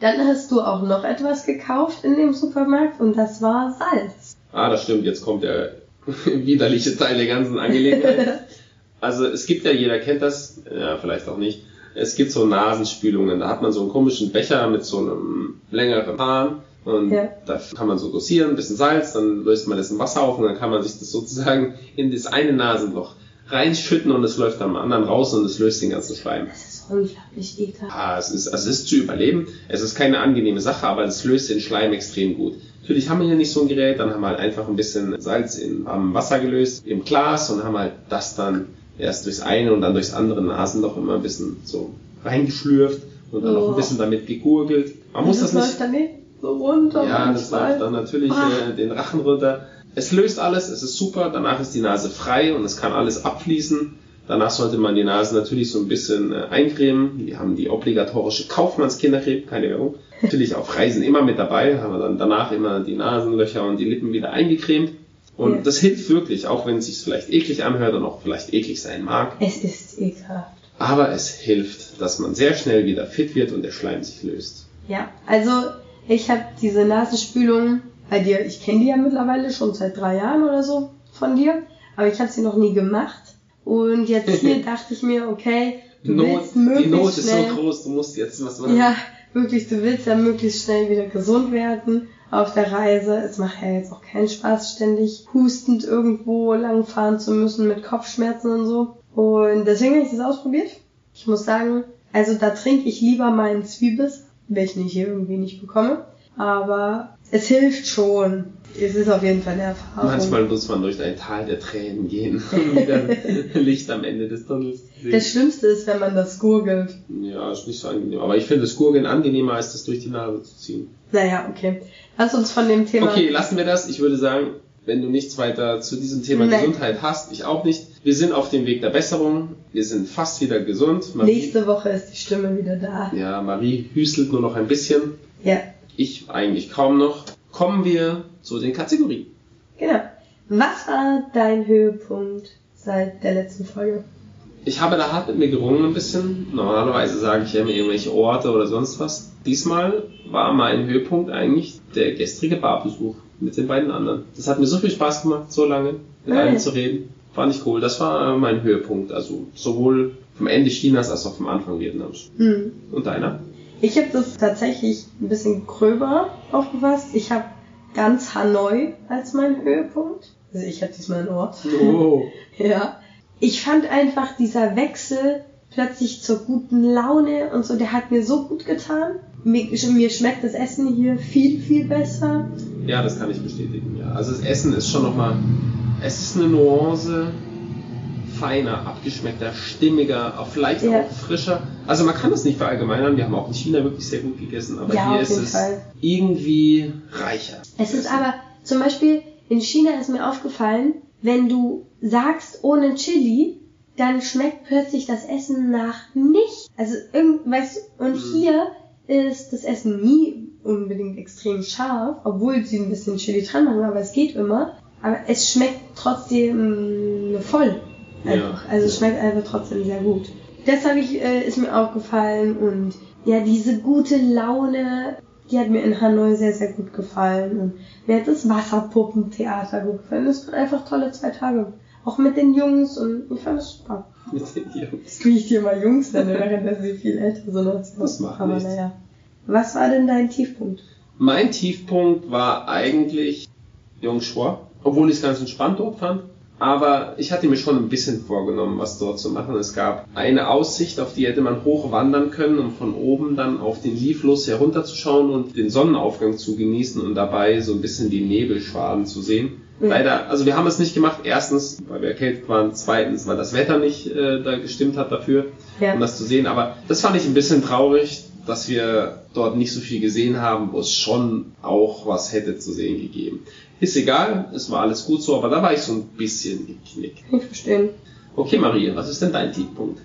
Speaker 4: Dann hast du auch noch etwas gekauft in dem Supermarkt und das war Salz.
Speaker 1: Ah, das stimmt, jetzt kommt der [laughs] widerliche Teil der ganzen Angelegenheit. Also es gibt ja, jeder kennt das, ja, vielleicht auch nicht. Es gibt so Nasenspülungen, da hat man so einen komischen Becher mit so einem längeren Hahn und
Speaker 4: Ja.
Speaker 1: da kann man so dosieren, ein bisschen Salz, dann löst man das in Wasser auf und dann kann man sich das sozusagen in das eine Nasenloch reinschütten und es läuft am anderen raus und es löst den ganzen Schleim.
Speaker 4: Das ist unglaublich ekelhaft.
Speaker 1: Ah, es ist, also es ist zu überleben. Es ist keine angenehme Sache, aber es löst den Schleim extrem gut. Natürlich haben wir hier nicht so ein Gerät, dann haben wir halt einfach ein bisschen Salz in warmem Wasser gelöst, im Glas und haben halt das dann erst durchs eine und dann durchs andere Nasenloch immer ein bisschen so reingeschlürft und dann noch
Speaker 4: Oh.
Speaker 1: ein bisschen damit gegurgelt. Man muss das,
Speaker 4: läuft
Speaker 1: nicht.
Speaker 4: nicht so runter.
Speaker 1: Ja, das läuft dann natürlich
Speaker 4: Ah.
Speaker 1: äh, den Rachen runter. Es löst alles, es ist super, danach ist die Nase frei und es kann alles abfließen. Danach sollte man die Nase natürlich so ein bisschen äh, eincremen. Wir haben die obligatorische Kaufmannskindercreme, keine Werbung. Natürlich auf Reisen immer mit dabei, haben wir dann danach immer die Nasenlöcher und die Lippen wieder eingecremt. Und
Speaker 4: Ja.
Speaker 1: das hilft wirklich, auch wenn es sich vielleicht eklig anhört und auch vielleicht eklig sein mag.
Speaker 4: Es ist ekelhaft.
Speaker 1: Aber es hilft, dass man sehr schnell wieder fit wird und der Schleim sich löst.
Speaker 4: Ja, also ich habe diese Nasenspülung bei dir, ich kenne die ja mittlerweile schon seit drei Jahren oder so von dir, aber ich habe sie noch nie gemacht. Und jetzt [laughs] hier dachte ich mir, okay, du
Speaker 1: Not,
Speaker 4: willst möglichst
Speaker 1: die Not ist
Speaker 4: schnell,
Speaker 1: so groß, du musst jetzt was machen.
Speaker 4: ja, wirklich, du willst ja möglichst schnell wieder gesund werden auf der Reise. Es macht ja jetzt auch keinen Spaß, ständig hustend irgendwo langfahren zu müssen mit Kopfschmerzen und so. Und deswegen habe ich das ausprobiert. Ich muss sagen, also da trinke ich lieber meinen Zwiebis, welchen ich hier irgendwie nicht bekomme. Aber es hilft schon. Es ist auf jeden Fall eine Erfahrung.
Speaker 1: Manchmal muss man durch ein Tal der Tränen gehen, [laughs] um wieder [laughs] Licht am Ende des Tunnels zu sehen.
Speaker 4: Das Schlimmste ist, wenn man das gurgelt.
Speaker 1: Ja, ist nicht so angenehm. Aber ich finde das Gurgeln angenehmer, als das durch die Nase zu ziehen.
Speaker 4: Naja, okay. Lass uns von dem Thema.
Speaker 1: Okay, lassen wir das. Ich würde sagen, wenn du nichts weiter zu diesem Thema
Speaker 4: Nein.
Speaker 1: Gesundheit hast, ich auch nicht. Wir sind auf dem Weg der Besserung. Wir sind fast wieder gesund. Marie,
Speaker 4: Nächste Woche ist die Stimme wieder da.
Speaker 1: ja, Marie hüstelt nur noch ein bisschen.
Speaker 4: Ja,
Speaker 1: Ich eigentlich kaum noch. Kommen wir zu den Kategorien.
Speaker 4: genau. Was war dein Höhepunkt seit der letzten Folge?
Speaker 1: Ich habe da hart mit mir gerungen ein bisschen. Normalerweise sage ich ja immer irgendwelche Orte oder sonst was. Diesmal war mein Höhepunkt eigentlich der gestrige Barbesuch mit den beiden anderen. Das hat mir so viel Spaß gemacht, so lange mit
Speaker 4: Ah,
Speaker 1: allen
Speaker 4: ja.
Speaker 1: zu reden. Fand ich cool. Das war mein Höhepunkt. Also sowohl vom Ende Chinas als auch vom Anfang Vietnams.
Speaker 4: Hm.
Speaker 1: Und deiner?
Speaker 4: Ich habe das tatsächlich ein bisschen gröber aufgefasst. Ich habe ganz Hanoi als mein Höhepunkt. Also ich hatte diesmal ein Ohr.
Speaker 1: Oh. [laughs]
Speaker 4: Ja. Ich fand einfach dieser Wechsel plötzlich zur guten Laune und so, der hat mir so gut getan. Mir, mir schmeckt das Essen hier viel, viel besser.
Speaker 1: Ja, das kann ich bestätigen, ja. Also das Essen ist schon nochmal, es ist eine Nuance feiner, abgeschmeckter, stimmiger, auch vielleicht
Speaker 4: Ja.
Speaker 1: auch frischer. Also man kann das nicht verallgemeinern, wir haben auch in China wirklich sehr gut gegessen, aber
Speaker 4: Ja,
Speaker 1: hier ist es
Speaker 4: Fall.
Speaker 1: irgendwie reicher.
Speaker 4: Es ist aber, zum Beispiel in China ist mir aufgefallen, wenn du sagst ohne Chili, dann schmeckt plötzlich das Essen nach nicht. Also irgend, weißt du, und
Speaker 1: Mhm.
Speaker 4: hier ist das Essen nie unbedingt extrem scharf, obwohl sie ein bisschen Chili dran machen, aber es geht immer. Aber es schmeckt trotzdem äh, voll. Einfach.
Speaker 1: Ja.
Speaker 4: Also es schmeckt einfach trotzdem sehr gut. Das habe ich, äh, ist mir aufgefallen und ja, diese gute Laune, die hat mir in Hanoi sehr, sehr gut gefallen. Und mir hat das Wasserpuppentheater gut gefallen. Das waren einfach tolle zwei Tage. Auch mit den Jungs und ich fand es super. [laughs]
Speaker 1: Mit den Jungs.
Speaker 4: Wie ich dir mal Jungs nenne, während dass sie viel älter sind als ich.
Speaker 1: Das macht
Speaker 4: Aber
Speaker 1: nichts.
Speaker 4: naja. Was war denn dein Tiefpunkt?
Speaker 1: Mein Tiefpunkt war eigentlich Yongshua, obwohl ich es ganz entspannt dort fand. Aber ich hatte mir schon ein bisschen vorgenommen, was dort zu machen. Es gab eine Aussicht, auf die hätte man hochwandern können, um von oben dann auf den Li-Fluss herunterzuschauen und den Sonnenaufgang zu genießen und dabei so ein bisschen die Nebelschwaden zu sehen.
Speaker 4: Ja.
Speaker 1: Leider, also wir haben es nicht gemacht. Erstens, weil wir erkältet waren. Zweitens, weil das Wetter nicht äh, da gestimmt hat dafür
Speaker 4: Ja.
Speaker 1: um das zu sehen. Aber das fand ich ein bisschen traurig, dass wir dort nicht so viel gesehen haben, wo es schon auch was hätte zu sehen gegeben. Ist egal, es war alles gut so, aber da war ich so ein bisschen geknickt.
Speaker 4: Kann ich verstehen.
Speaker 1: Okay, Maria, was ist denn dein Tiefpunkt?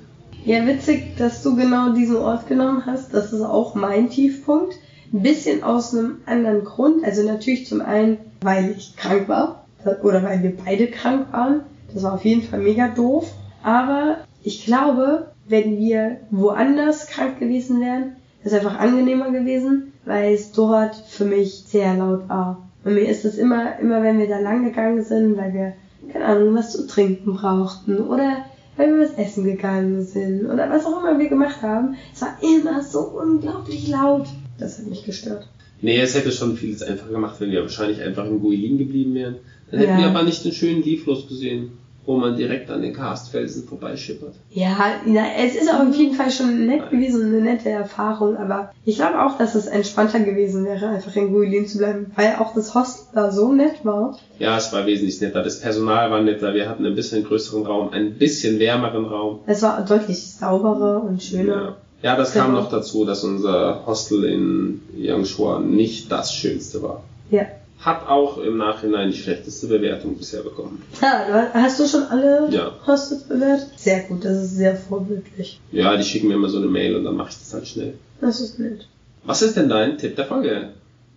Speaker 4: Ja, witzig, dass du genau diesen Ort genommen hast. Das ist auch mein Tiefpunkt. Ein bisschen aus einem anderen Grund. Also natürlich zum einen, weil ich krank war. Oder weil wir beide krank waren. Das war auf jeden Fall mega doof. Aber ich glaube, wenn wir woanders krank gewesen wären, wäre es einfach angenehmer gewesen, weil es dort für mich sehr laut war. Und mir ist es immer, immer wenn wir da lang gegangen sind, weil wir, keine Ahnung, was zu trinken brauchten oder weil wir was essen gegangen sind oder was auch immer wir gemacht haben, es war immer so unglaublich laut. Das hat mich gestört.
Speaker 1: Nee, es hätte schon vieles einfacher gemacht, wenn wir wahrscheinlich einfach in Guilin geblieben wären. Dann hätten
Speaker 4: Ja.
Speaker 1: wir aber nicht den schönen Liefluss gesehen, wo man direkt an den Karstfelsen vorbeischippert.
Speaker 4: Ja, na, es ist auf jeden Fall schon nett gewesen, eine nette Erfahrung, aber ich glaube auch, dass es entspannter gewesen wäre, einfach in Guilin zu bleiben, weil auch das Hostel da so nett war.
Speaker 1: Ja, es war wesentlich netter. Das Personal war netter. Wir hatten ein bisschen größeren Raum, ein bisschen wärmeren Raum.
Speaker 4: Es war deutlich sauberer und schöner.
Speaker 1: Ja. Ja, das kam
Speaker 4: Genau.
Speaker 1: noch dazu, dass unser Hostel in Yangshua nicht das schönste war.
Speaker 4: Ja.
Speaker 1: Hat auch im Nachhinein die schlechteste Bewertung bisher bekommen. [laughs]
Speaker 4: Ah, hast du schon alle
Speaker 1: Ja.
Speaker 4: Hostels bewertet? Sehr gut, das ist sehr vorbildlich.
Speaker 1: Ja, die schicken mir immer so eine Mail und dann mache ich das halt schnell.
Speaker 4: Das ist nett.
Speaker 1: Was ist denn dein Tipp der Folge?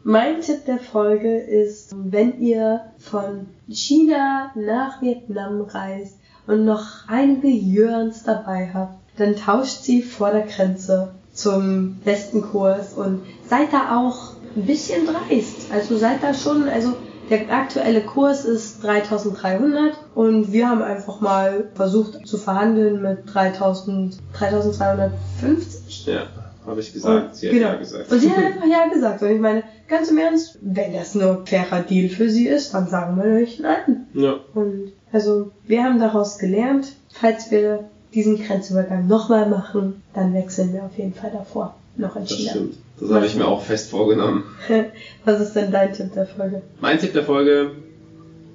Speaker 4: Mein Tipp der Folge ist, wenn ihr von China nach Vietnam reist und noch einige Jörns dabei habt, dann tauscht sie vor der Grenze zum besten Kurs und seid da auch ein bisschen dreist. Also seid da schon, also der aktuelle Kurs ist 3300 und wir haben einfach mal versucht zu verhandeln mit 3000, 3250.
Speaker 1: Ja, habe ich gesagt. Sie hat
Speaker 4: genau.
Speaker 1: ja gesagt.
Speaker 4: Und sie hat einfach ja gesagt. Und ich meine, ganz im Ernst, wenn das nur ein fairer Deal für sie ist, dann sagen wir euch nein.
Speaker 1: ja,
Speaker 4: Und also wir haben daraus gelernt, falls wir diesen Grenzübergang nochmal machen, dann wechseln wir auf jeden Fall davor. Noch in
Speaker 1: das
Speaker 4: China.
Speaker 1: stimmt. Das habe ich mir auch fest vorgenommen. [laughs]
Speaker 4: Was ist denn dein Tipp der Folge?
Speaker 1: Mein Tipp der Folge,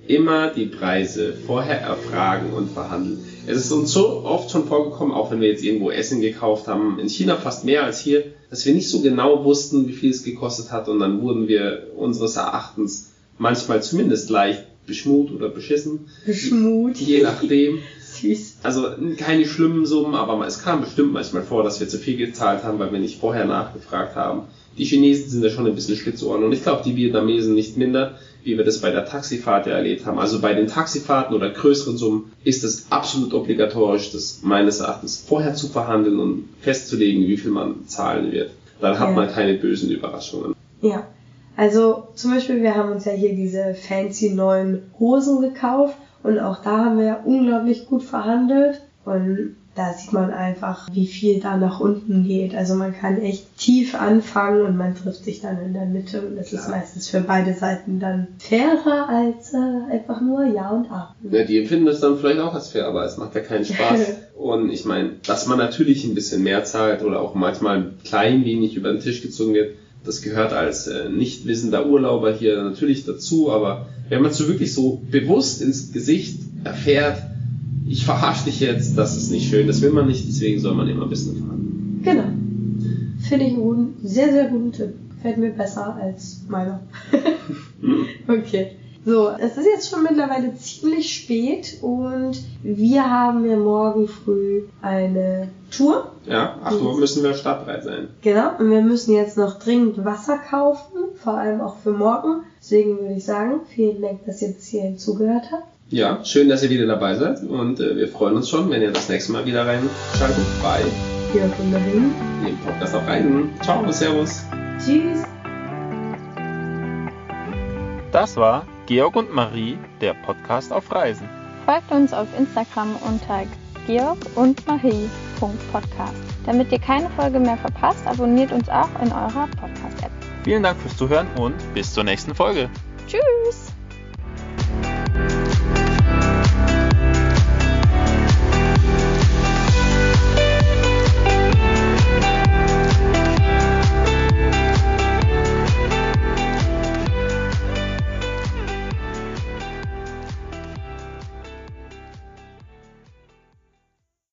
Speaker 1: immer die Preise vorher erfragen und verhandeln. Es ist uns so oft schon vorgekommen, auch wenn wir jetzt irgendwo Essen gekauft haben, in China fast mehr als hier, dass wir nicht so genau wussten, wie viel es gekostet hat und dann wurden wir unseres Erachtens manchmal zumindest leicht beschmut oder beschissen,
Speaker 4: Schmut.
Speaker 1: je nachdem. [laughs]
Speaker 4: Süß.
Speaker 1: Also keine schlimmen Summen, aber es kam bestimmt manchmal vor, dass wir zu viel gezahlt haben, weil wir nicht vorher nachgefragt haben. Die Chinesen sind ja schon ein bisschen Schlitzohren und ich glaube, die Vietnamesen nicht minder, wie wir das bei der Taxifahrt ja erlebt haben. Also bei den Taxifahrten oder größeren Summen ist es absolut obligatorisch, das meines Erachtens vorher zu verhandeln und festzulegen, wie viel man zahlen wird. Dann hat
Speaker 4: Ja.
Speaker 1: man keine bösen Überraschungen.
Speaker 4: Ja. Also zum Beispiel, wir haben uns ja hier diese fancy neuen Hosen gekauft und auch da haben wir unglaublich gut verhandelt. Und da sieht man einfach, wie viel da nach unten geht. Also man kann echt tief anfangen und man trifft sich dann in der Mitte und das ist meistens für beide Seiten dann fairer als äh, einfach nur Ja und A.
Speaker 1: Ja, die empfinden das dann vielleicht auch als fair, aber es macht ja keinen Spaß. [laughs] und ich meine, dass man natürlich ein bisschen mehr zahlt oder auch manchmal ein klein wenig über den Tisch gezogen wird, das gehört als äh, nicht wissender Urlauber hier natürlich dazu, aber wenn man so wirklich so bewusst ins Gesicht erfährt, ich verarsche dich jetzt, das ist nicht schön, das will man nicht, deswegen soll man immer ein bisschen fahren.
Speaker 4: Genau. Finde ich einen guten, sehr, sehr guten Tipp. Gefällt mir besser als meiner. [laughs] okay. So, es ist jetzt schon mittlerweile ziemlich spät und wir haben ja morgen früh eine Tour.
Speaker 1: Ja, 8 Uhr müssen wir startbereit sein.
Speaker 4: Genau, und wir müssen jetzt noch dringend Wasser kaufen, vor allem auch für morgen. Deswegen würde ich sagen, vielen Dank, dass ihr bis hierhin zugehört habt.
Speaker 1: Ja, schön, dass ihr wieder dabei seid und äh, wir freuen uns schon, wenn ihr das nächste Mal wieder reinschaltet bei
Speaker 4: Hier von dahin.
Speaker 1: dem Podcast auf Reisen. Ciao, servus.
Speaker 4: Tschüss.
Speaker 3: Das war Georg und Marie, der Podcast auf Reisen.
Speaker 2: Folgt uns auf Instagram unter georg und marie.podcast. Damit ihr keine Folge mehr verpasst, abonniert uns auch in eurer Podcast-App.
Speaker 3: Vielen Dank fürs Zuhören und bis zur nächsten Folge.
Speaker 2: Tschüss!